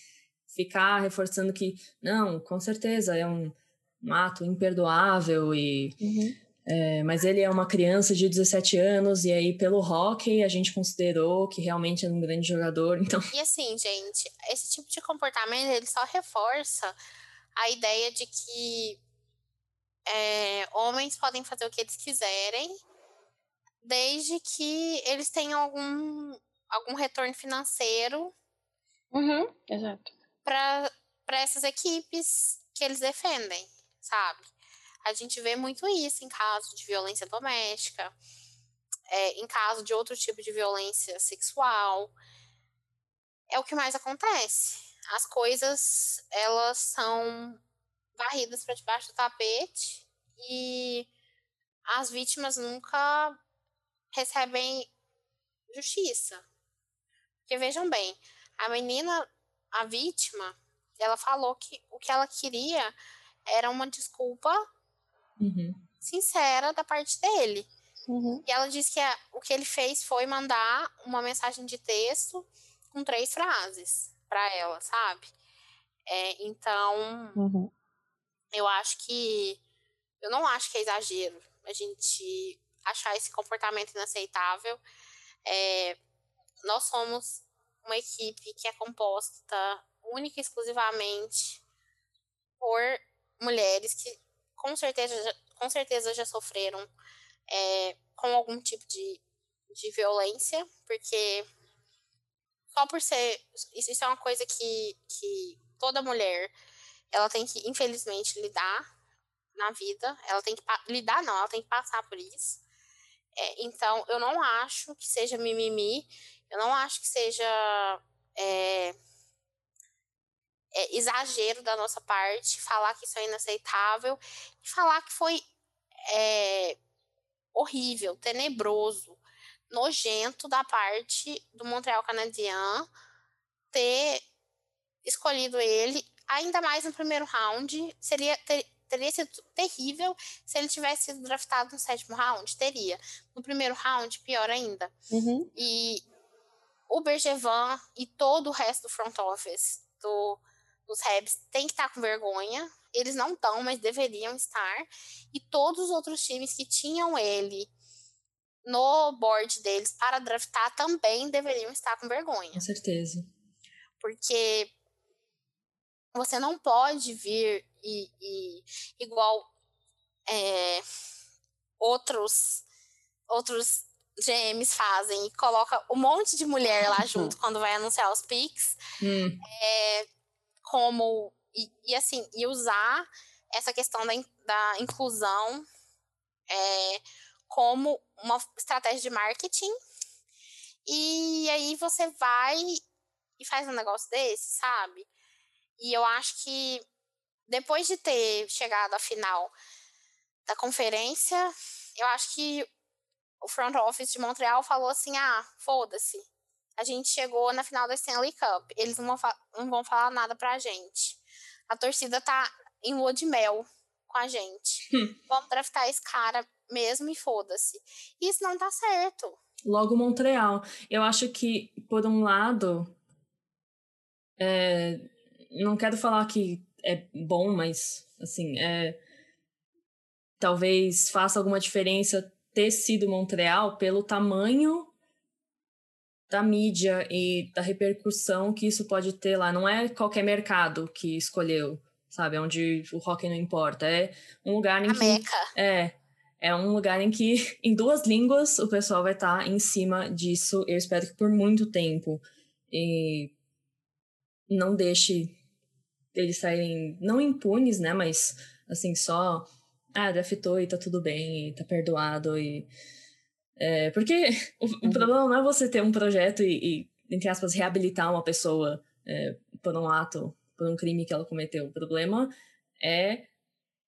ficar reforçando que não, com certeza é um, um ato imperdoável e Uhum. É, mas ele é uma criança de 17 anos, e aí, pelo hockey, a gente considerou que realmente era um grande jogador, então. E assim, gente, esse tipo de comportamento ele só reforça a ideia de que é, homens podem fazer o que eles quiserem, desde que eles tenham algum, algum retorno financeiro Uhum. Exato. para essas equipes que eles defendem, sabe? A gente vê muito isso em caso de violência doméstica, é, em caso de outro tipo de violência sexual. É o que mais acontece. As coisas, elas são varridas para debaixo do tapete e as vítimas nunca recebem justiça. Porque vejam bem, a menina, a vítima, ela falou que o que ela queria era uma desculpa Uhum. sincera da parte dele. Uhum. E ela disse que a- o que ele fez foi mandar uma mensagem de texto com três frases para ela, sabe? É, então, Uhum. eu acho que. Eu não acho que é exagero a gente achar esse comportamento inaceitável. É, nós somos uma equipe que é composta única e exclusivamente por mulheres que com certeza, com certeza já sofreram é, com algum tipo de, de violência, porque só por ser. Isso, é uma coisa que, que toda mulher ela tem que, infelizmente, lidar na vida. Ela tem que lidar, não, ela tem que passar por isso. É, então, eu não acho que seja mimimi, eu não acho que seja é, é, exagero da nossa parte falar que isso é inaceitável e falar que foi é, horrível, tenebroso, nojento da parte do Montreal Canadien ter escolhido ele, ainda mais no primeiro round. Seria, ter- teria sido terrível se ele tivesse sido draftado no sétimo round, teria. No primeiro round, pior ainda. Uhum. E o Bergevan e todo o resto do front office do, dos Habs tem que estar com vergonha. Eles não estão, mas deveriam estar. E todos os outros times que tinham ele no board deles para draftar também deveriam estar com vergonha. Com certeza. Porque você não pode vir e, e igual é, outros outros GMs fazem e coloca um monte de mulher lá junto quando vai anunciar os picks Hum, como e, e assim e usar essa questão da, da inclusão é, como uma estratégia de marketing e aí você vai e faz um negócio desse, sabe? E eu acho que depois de ter chegado à final da conferência, eu acho que o front office de Montreal falou assim: ah, foda-se. A gente chegou na final da Stanley Cup. Eles não vão, não vão falar nada pra gente. A torcida tá em lua de mel com a gente. Vamos draftar esse cara mesmo e foda-se. Isso não tá certo. logo Montreal. Eu acho que, por um lado, é, não quero falar que é bom, mas assim, é, talvez faça alguma diferença ter sido Montreal pelo tamanho da mídia e da repercussão que isso pode ter lá. Não é qualquer mercado que escolheu, sabe? Onde o hockey não importa. É um lugar em A que. Meca. É. É um lugar em que, em duas línguas, o pessoal vai estar em cima disso. Eu espero que por muito tempo. E não deixe eles saírem, não impunes, né? Mas, assim, só. Ah, draftou e tá tudo bem, e tá perdoado. E. É, porque o, o problema não é você ter um projeto e, e, entre aspas, reabilitar uma pessoa é, por um ato, por um crime que ela cometeu. O problema é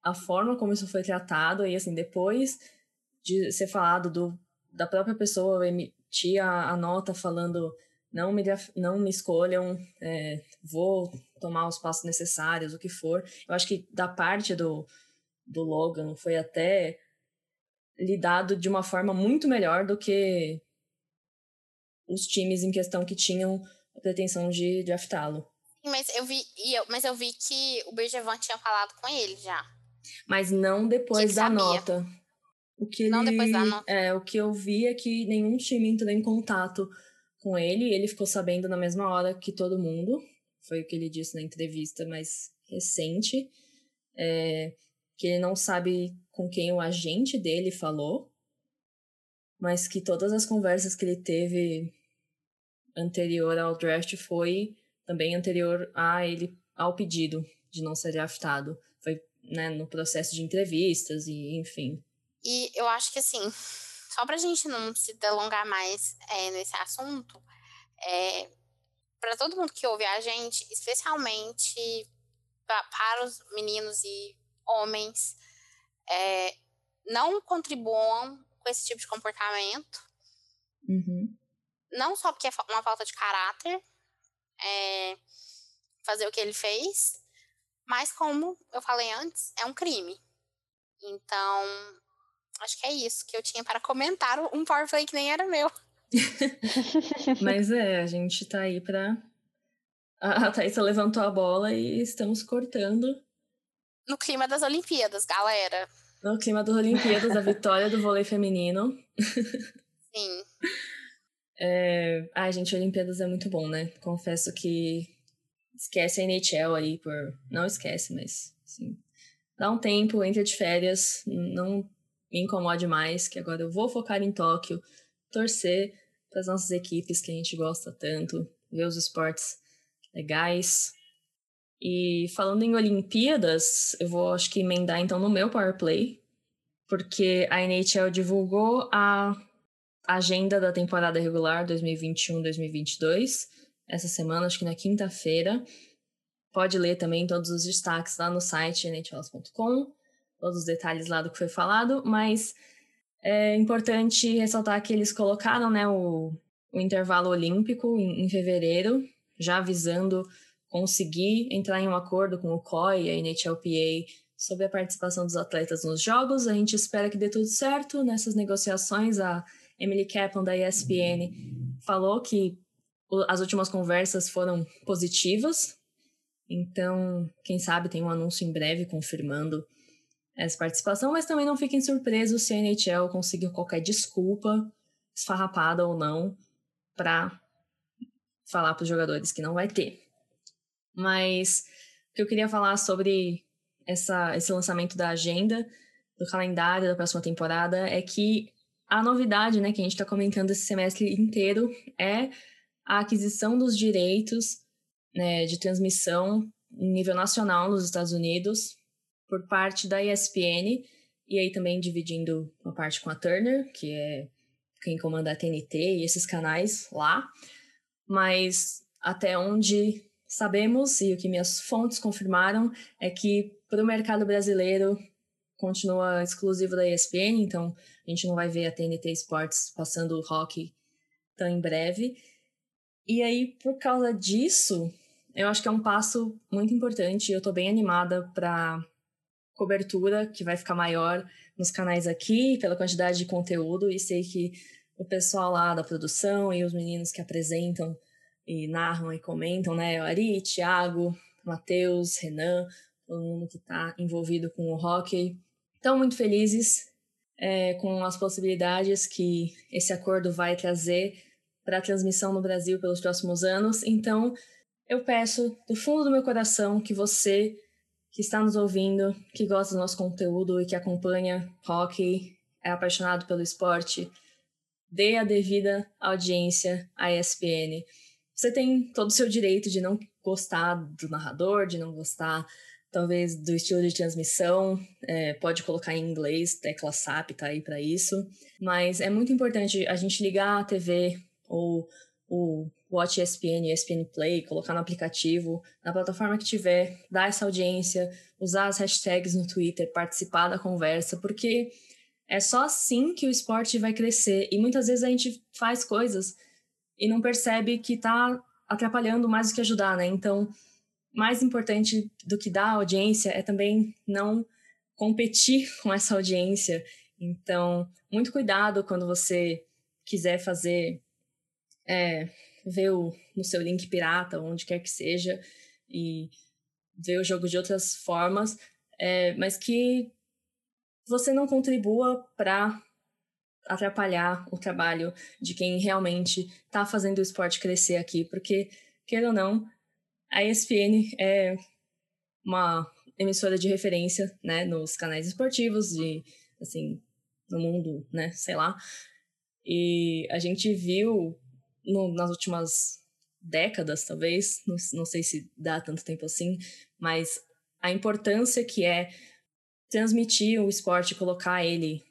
a forma como isso foi tratado e assim depois de ser falado do da própria pessoa emitir a, a nota falando não me não me escolham é, vou tomar os passos necessários o que for eu acho que da parte do do Logan foi até lidado de uma forma muito melhor do que os times em questão que tinham a pretensão de draftá-lo Mas eu vi, eu, mas eu vi que o Bergevan tinha falado com ele já. Mas não depois da sabia? nota. O que Não ele, depois da nota. É, o que eu vi é que nenhum time entrou em contato com ele. Ele ficou sabendo na mesma hora que todo mundo. Foi o que ele disse na entrevista mais recente. É, que ele não sabe com quem o agente dele falou. Mas que todas as conversas que ele teve anterior ao draft foi também anterior a ele ao pedido de não ser draftado. Foi né, no processo de entrevistas e enfim. E eu acho que assim, só pra gente não se delongar mais é, nesse assunto, é, para todo mundo que ouve a gente, especialmente pa- para os meninos e homens, é, não contribuam com esse tipo de comportamento. Uhum. Não só porque é uma falta de caráter, é, fazer o que ele fez, Mas como eu falei antes, é um crime. Então, acho que é isso que eu tinha para comentar um powerplay que nem era meu. Mas é, a gente tá aí pra. A Thaisa levantou a bola e estamos cortando. No clima das Olimpíadas, galera. No clima das Olimpíadas, a vitória do vôlei feminino. Sim. É... Ai, gente, Olimpíadas é muito bom, né? Confesso que esquece a NHL aí por. Não esquece, mas assim, dá um tempo, entra de férias, não me incomode mais, que agora eu vou focar em Tóquio, torcer para as nossas equipes que a gente gosta tanto, ver os esportes legais. E falando em Olimpíadas, eu vou acho que emendar então no meu Power Play, porque a NHL divulgou a agenda da temporada regular 2021-2022 essa semana, acho que na quinta-feira. Pode ler também todos os destaques lá no site nhls.com, todos os detalhes lá do que foi falado, mas é importante ressaltar que eles colocaram né, o, o intervalo olímpico em, em, fevereiro, já avisando conseguir entrar em um acordo com o COI e a NHLPA sobre a participação dos atletas nos jogos. A gente espera que dê tudo certo nessas negociações. A Emily Kaplan, da ESPN, falou que as últimas conversas foram positivas, então, quem sabe tem um anúncio em breve confirmando essa participação, mas também não fiquem surpresos se a NHL conseguir qualquer desculpa, esfarrapada ou não, para falar para os jogadores que não vai ter. Mas o que eu queria falar sobre essa, esse lançamento da agenda, do calendário da próxima temporada, é que a novidade né, que a gente está comentando esse semestre inteiro é a aquisição dos direitos né, de transmissão em nível nacional nos Estados Unidos por parte da ESPN e aí também dividindo uma parte com a Turner, que é quem comanda a TNT e esses canais lá. Mas até onde sabemos e o que minhas fontes confirmaram é que para o mercado brasileiro continua exclusivo da ESPN, então a gente não vai ver a TNT Sports passando o hockey tão em breve. E aí, por causa disso, eu acho que é um passo muito importante. Eu estou bem animada para cobertura que vai ficar maior nos canais aqui, pela quantidade de conteúdo, e sei que o pessoal lá da produção e os meninos que apresentam e narram e comentam, né? O Ari, Thiago, Matheus, Renan, todo mundo que está envolvido com o hockey, estão muito felizes é, com as possibilidades que esse acordo vai trazer para a transmissão no Brasil pelos próximos anos. Então, eu peço do fundo do meu coração que você que está nos ouvindo, que gosta do nosso conteúdo e que acompanha hockey, é apaixonado pelo esporte, dê a devida audiência à ESPN. Você tem todo o seu direito de não gostar do narrador, de não gostar, talvez, do estilo de transmissão. É, pode colocar em inglês, tecla SAP tá aí para isso. Mas é muito importante a gente ligar a TV ou o Watch ESPN, ESPN Play, colocar no aplicativo, na plataforma que tiver, dar essa audiência, usar as hashtags no Twitter, participar da conversa, porque é só assim que o esporte vai crescer. E muitas vezes a gente faz coisas e não percebe que está atrapalhando mais do que ajudar, né? Então, mais importante do que dar audiência é também não competir com essa audiência. Então, muito cuidado quando você quiser fazer é, ver o, no seu link pirata, onde quer que seja, e ver o jogo de outras formas, é, mas que você não contribua para atrapalhar o trabalho de quem realmente está fazendo o esporte crescer aqui, porque, queira ou não, a ESPN é uma emissora de referência, né, nos canais esportivos e, assim, no mundo, né, sei lá. E a gente viu no, nas últimas décadas, talvez, não, não sei se dá tanto tempo assim, mas a importância que é transmitir o esporte, colocar ele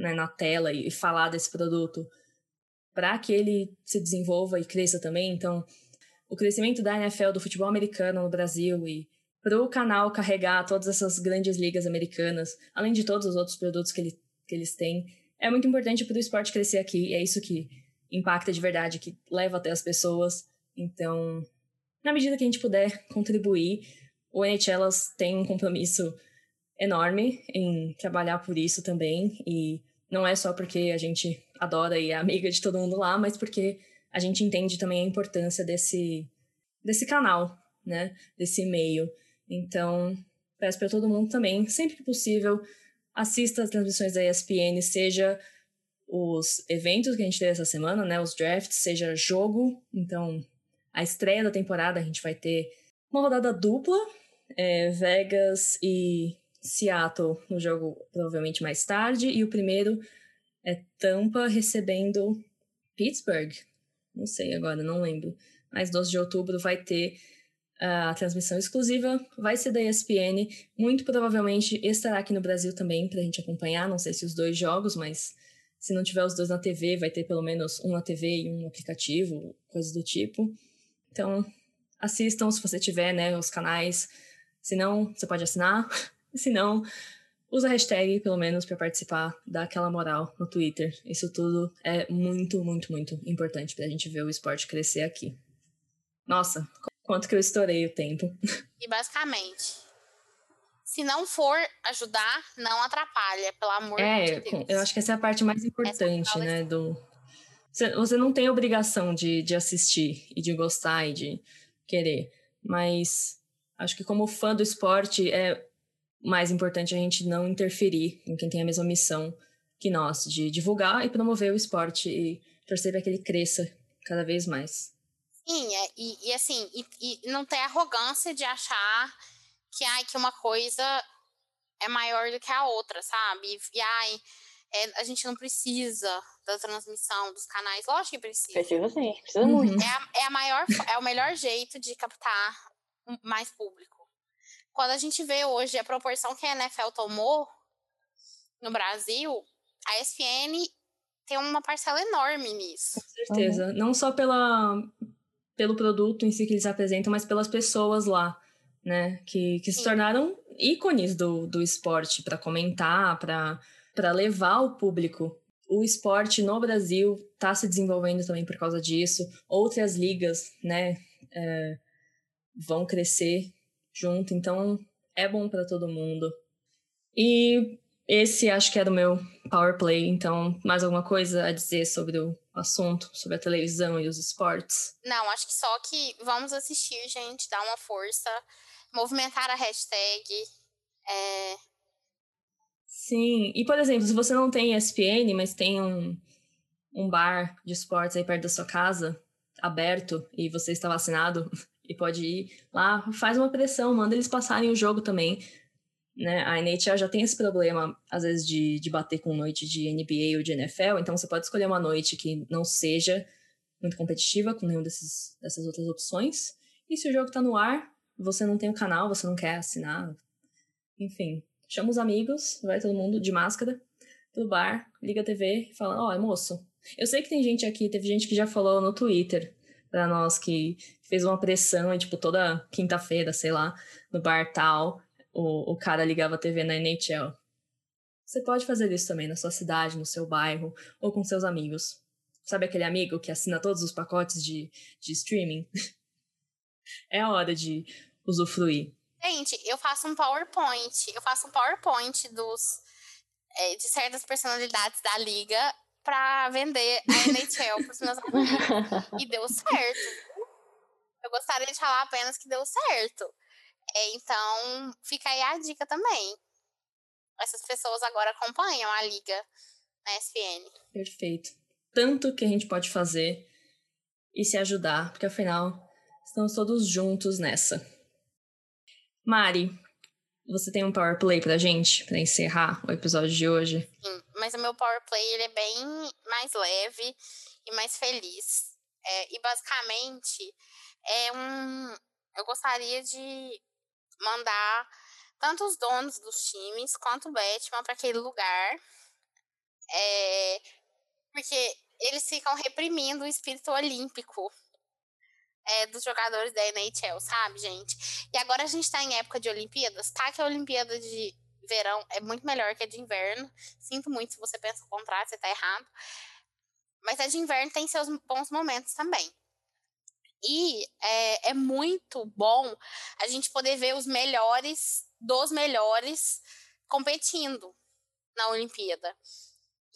né, na tela e, falar desse produto para que ele se desenvolva e cresça também. Então, o crescimento da NFL, do futebol americano no Brasil e para o canal carregar todas essas grandes ligas americanas, além de todos os outros produtos que, ele, que eles têm, é muito importante para o esporte crescer aqui. É isso que impacta de verdade, que leva até as pessoas. Então, na medida que a gente puder contribuir o NHL tem um compromisso enorme em trabalhar por isso também. E não é só porque a gente adora e é amiga de todo mundo lá, mas porque a gente entende também a importância desse, desse canal, né? Desse meio. Então, peço para todo mundo também, sempre que possível, assista as transmissões da ESPN, seja os eventos que a gente teve essa semana, né? Os drafts, seja jogo. Então, a estreia da temporada a gente vai ter uma rodada dupla, é, Vegas e Seattle no jogo provavelmente mais tarde, e o primeiro é Tampa recebendo Pittsburgh. Não sei agora, não lembro. Mas 12 de outubro vai ter a transmissão exclusiva, vai ser da ESPN, muito provavelmente estará aqui no Brasil também para a gente acompanhar, não sei se os dois jogos, mas se não tiver os dois na TV, vai ter pelo menos um na TV e um aplicativo, coisas do tipo. Então, assistam se você tiver, né, os canais. Se não, você pode assinar. Se não, usa a hashtag, pelo menos, para participar, dá aquela moral no Twitter. Isso tudo é muito, muito, muito importante para a gente ver o esporte crescer aqui. Nossa, quanto que eu estourei o tempo. E basicamente, se não for ajudar, não atrapalha, pelo amor é, de Deus. Eu acho que essa é a parte mais importante, né? Do... Você não tem obrigação de, de assistir e de gostar e de querer, mas acho que como fã do esporte é mais importante a gente não interferir com quem tem a mesma missão que nós, de divulgar e promover o esporte e torcer para que ele cresça cada vez mais. Sim, é, e, e assim, e, e não ter arrogância de achar que, ai, que uma coisa é maior do que a outra, sabe? E, e ai, é, a gente não precisa da transmissão dos canais. Lógico que precisa. Precisa sim, precisa uhum. muito. É, a, é, a maior, é o melhor jeito de captar mais público. Quando a gente vê hoje a proporção que a NFL tomou no Brasil, a ESPN tem uma parcela enorme nisso. Com certeza. Uhum. Não só pela, pelo produto em si que eles apresentam, mas pelas pessoas lá, né? Que, que se tornaram ícones do, do esporte para comentar, para levar o público. O esporte no Brasil está se desenvolvendo também por causa disso. Outras ligas, né? É, vão crescer junto, então é bom para todo mundo. E esse acho que era o meu power play, então mais alguma coisa a dizer sobre o assunto, sobre a televisão e os esportes? Não, acho que só que vamos assistir, gente, dar uma força, movimentar a hashtag. É... Sim, e por exemplo, se você não tem ESPN, mas tem um, um bar de esportes aí perto da sua casa, aberto, e você está vacinado, e pode ir lá, faz uma pressão, manda eles passarem o jogo também. Né? A NHL já tem esse problema, às vezes, de, de bater com noite de NBA ou de NFL, então você pode escolher uma noite que não seja muito competitiva com nenhuma desses, dessas outras opções. E se o jogo tá no ar, você não tem o canal, você não quer assinar, enfim, chama os amigos, vai todo mundo de máscara pro bar, liga a TV e fala: Ó, oh, moço, eu sei que tem gente aqui, teve gente que já falou no Twitter para nós que fez uma pressão e, tipo, toda quinta-feira, sei lá, no bar tal, o, o cara ligava a TV na NHL. Você pode fazer isso também na sua cidade, no seu bairro ou com seus amigos. Sabe aquele amigo que assina todos os pacotes de, de streaming? é a hora de usufruir. Gente, eu faço um PowerPoint. Eu faço um PowerPoint dos, é, de certas personalidades da liga pra vender a NHL pros meus amigos. e deu certo. Eu gostaria de falar apenas que deu certo. É, então, fica aí a dica também. Essas pessoas agora acompanham a liga na SPN. Perfeito. Tanto que a gente pode fazer e se ajudar, porque afinal, estamos todos juntos nessa. Mari, você tem um power play pra gente, pra encerrar o episódio de hoje? Sim, mas o meu power play ele é bem mais leve e mais feliz. É, e basicamente é um. Eu gostaria de mandar tanto os donos dos times quanto o Batman para aquele lugar. É, porque eles ficam reprimindo o espírito olímpico é, dos jogadores da NHL, sabe, gente? E agora a gente tá em época de Olimpíadas, tá? Que a Olimpíada de verão é muito melhor que a de inverno. Sinto muito se você pensa o contrário, você tá errado. Mas a de inverno tem seus bons momentos também. E é, é muito bom a gente poder ver os melhores dos melhores competindo na Olimpíada.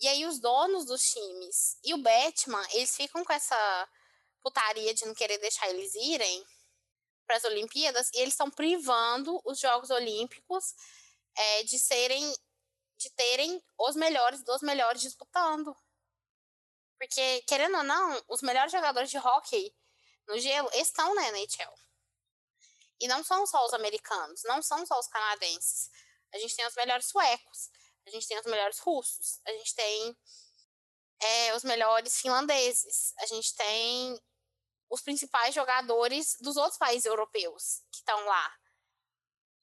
E aí os donos dos times e o Batman, eles ficam com essa putaria de não querer deixar eles irem para as Olimpíadas e eles estão privando os Jogos Olímpicos é, de serem de terem os melhores dos melhores disputando. Porque, querendo ou não, os melhores jogadores de hockey no gelo estão na NHL. E não são só os americanos, não são só os canadenses. A gente tem os melhores suecos, a gente tem os melhores russos, a gente tem é, os melhores finlandeses, a gente tem os principais jogadores dos outros países europeus que estão lá.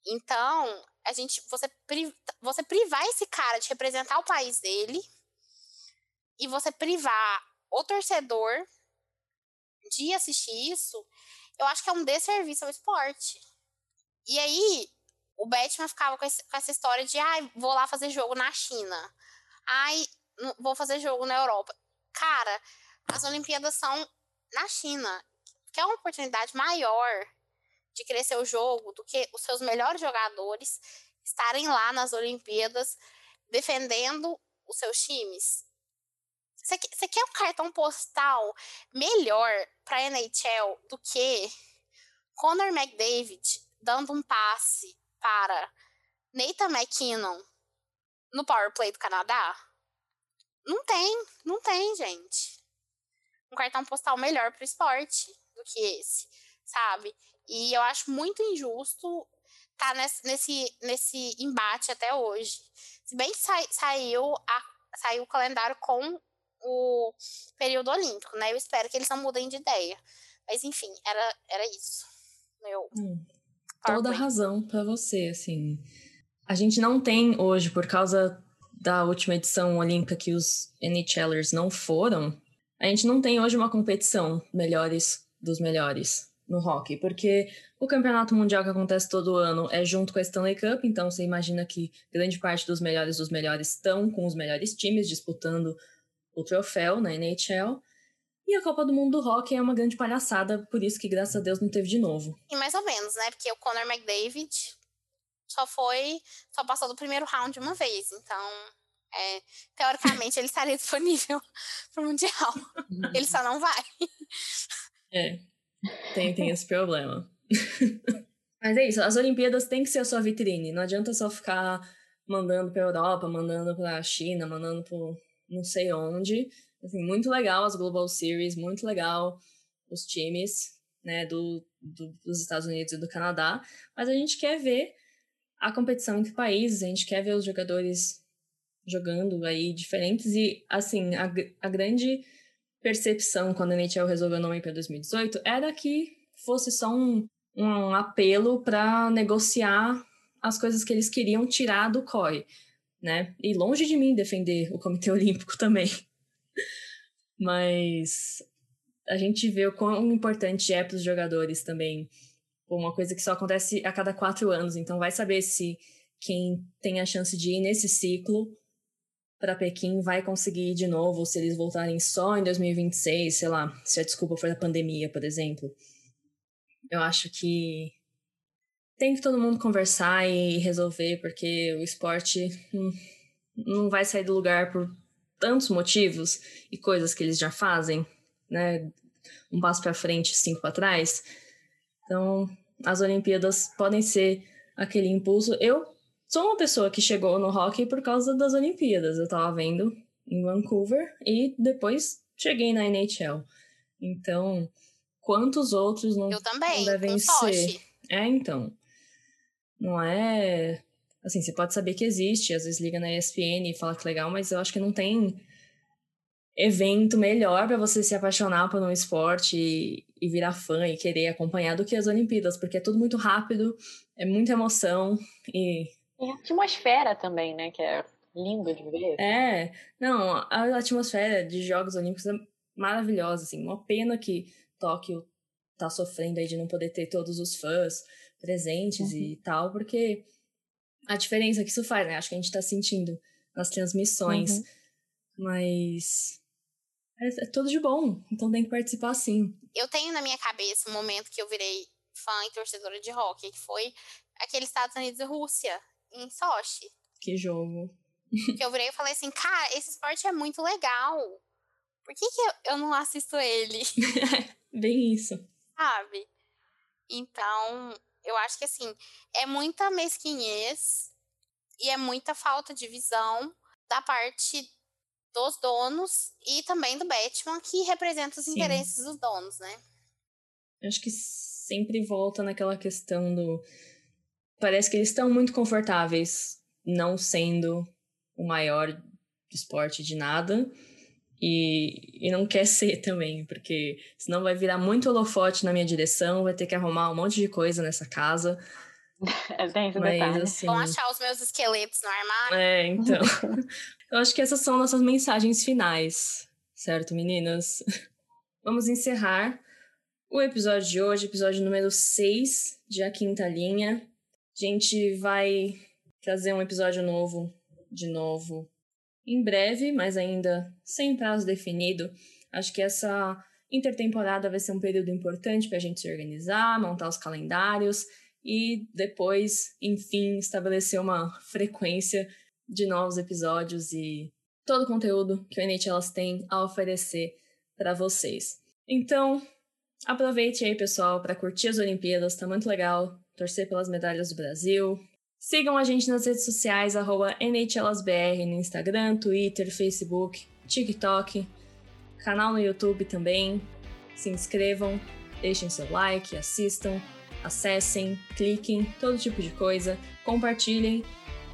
Então, a gente você, você privar esse cara de representar o país dele e você privar o torcedor de assistir isso, eu acho que é um desserviço ao esporte. E aí, o Batman ficava com, esse, com essa história de, ai, ah, vou lá fazer jogo na China. Ai, vou fazer jogo na Europa. Cara, as Olimpíadas são na China, que é uma oportunidade maior de crescer o jogo do que os seus melhores jogadores estarem lá nas Olimpíadas defendendo os seus times. Você quer um cartão postal melhor para NHL do que Conor McDavid dando um passe para Nathan McKinnon no power play do Canadá? Não tem, não tem, gente. Um cartão postal melhor para o esporte do que esse, sabe? E eu acho muito injusto tá nesse, nesse, nesse embate até hoje. Se bem que sa, saiu, a, saiu o calendário com o período olímpico, né? Eu espero que eles não mudem de ideia. Mas enfim, era, era isso. Meu. Hum, toda razão para você, assim. A gente não tem hoje, por causa da última edição olímpica que os NHLers não foram, a gente não tem hoje uma competição melhores dos melhores no hockey, porque o campeonato mundial que acontece todo ano é junto com a Stanley Cup, então você imagina que grande parte dos melhores dos melhores estão com os melhores times disputando o troféu na NHL. E a Copa do Mundo do Hockey é uma grande palhaçada, por isso que, graças a Deus, não teve de novo. E mais ou menos, né? Porque o Conor McDavid só foi. só passou do primeiro round uma vez. Então, é, teoricamente, ele estaria disponível pro Mundial. ele só não vai. É. Tem, tem esse problema. Mas é isso, as Olimpíadas têm que ser a sua vitrine. Não adianta só ficar mandando pra Europa, mandando pra China, mandando pro não sei onde. Assim, muito legal as Global Series, muito legal os times né, do, do, dos Estados Unidos e do Canadá, mas a gente quer ver a competição entre países, a gente quer ver os jogadores jogando aí diferentes e, assim, a, a grande percepção quando a NHL resolveu o nome para 2018 era que fosse só um, um apelo para negociar as coisas que eles queriam tirar do COI né? E longe de mim defender o Comitê Olímpico também. Mas a gente vê o quão importante é para os jogadores também. Uma coisa que só acontece a cada quatro anos, então vai saber se quem tem a chance de ir nesse ciclo para Pequim vai conseguir ir de novo, se eles voltarem só em 2026, sei lá, se a desculpa for a pandemia, por exemplo. Eu acho que tem que todo mundo conversar e resolver, porque o esporte não vai sair do lugar por tantos motivos e coisas que eles já fazem, né? Um passo para frente, cinco para trás. Então, as Olimpíadas podem ser aquele impulso. Eu sou uma pessoa que chegou no hockey por causa das Olimpíadas. Eu tava vendo em Vancouver e depois cheguei na NHL. Então, quantos outros não, Eu também, não devem ser? É, então. Não é. Assim, você pode saber que existe, às vezes liga na ESPN e fala que legal, mas eu acho que não tem evento melhor para você se apaixonar por um esporte e, e, virar fã e querer acompanhar do que as Olimpíadas, porque é tudo muito rápido, é muita emoção e. E a atmosfera também, né? Que é lindo de ver. É, não, a atmosfera de Jogos Olímpicos é maravilhosa, assim. Uma pena que Tóquio tá sofrendo aí de não poder ter todos os fãs presentes uhum. e tal, porque a diferença que isso faz, né? Acho que a gente tá sentindo nas transmissões. Uhum. Mas é, é tudo de bom, então tem que participar sim. Eu tenho na minha cabeça um momento que eu virei fã e torcedora de hockey, que foi aquele Estados Unidos e Rússia, em Sochi. Que jogo. Que eu virei e falei assim, cara, esse esporte é muito legal. Por que, que eu, eu não assisto ele? Bem isso. Sabe? Então, eu acho que assim, é muita mesquinhez e é muita falta de visão da parte dos donos e também do Batman, que representa os Sim. interesses dos donos, né? Acho que sempre volta naquela questão do. Parece que eles estão muito confortáveis não sendo o maior esporte de nada. E, e não quer ser também, porque senão vai virar muito holofote na minha direção, vai ter que arrumar um monte de coisa nessa casa. É, esse Mas detalhe. assim. Vão achar os meus esqueletos no armário. É, então. Eu acho que essas são nossas mensagens finais, certo, meninas? Vamos encerrar o episódio de hoje, episódio número 6 de A Quinta Linha. A gente vai trazer um episódio novo, de novo, em breve, mas ainda sem prazo definido. Acho que essa intertemporada vai ser um período importante para a gente se organizar, montar os calendários e depois, enfim, estabelecer uma frequência de novos episódios e todo o conteúdo que o NHLas tem a oferecer para vocês. Então, aproveite aí, pessoal, para curtir as Olimpíadas, tá muito legal, torcer pelas medalhas do Brasil. Sigam a gente nas redes sociais, NHLasBR no Instagram, Twitter, Facebook, TikTok, canal no YouTube também. Se inscrevam, deixem seu like, assistam, acessem, cliquem, todo tipo de coisa, compartilhem.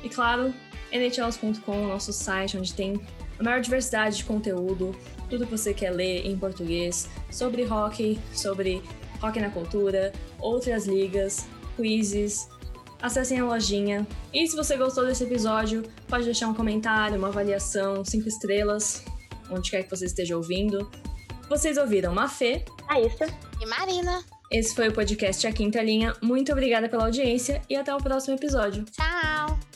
E claro, nhls.com, nosso site onde tem a maior diversidade de conteúdo, tudo que você quer ler em português, sobre hockey, sobre hockey na cultura, outras ligas, quizzes. Acessem a lojinha. E se você gostou desse episódio, pode deixar um comentário, uma avaliação, cinco estrelas, onde quer que você esteja ouvindo. Vocês ouviram Mafê, Raíssa. E Marina, esse foi o podcast A Quinta Linha. Muito obrigada pela audiência e até o próximo episódio. tchau!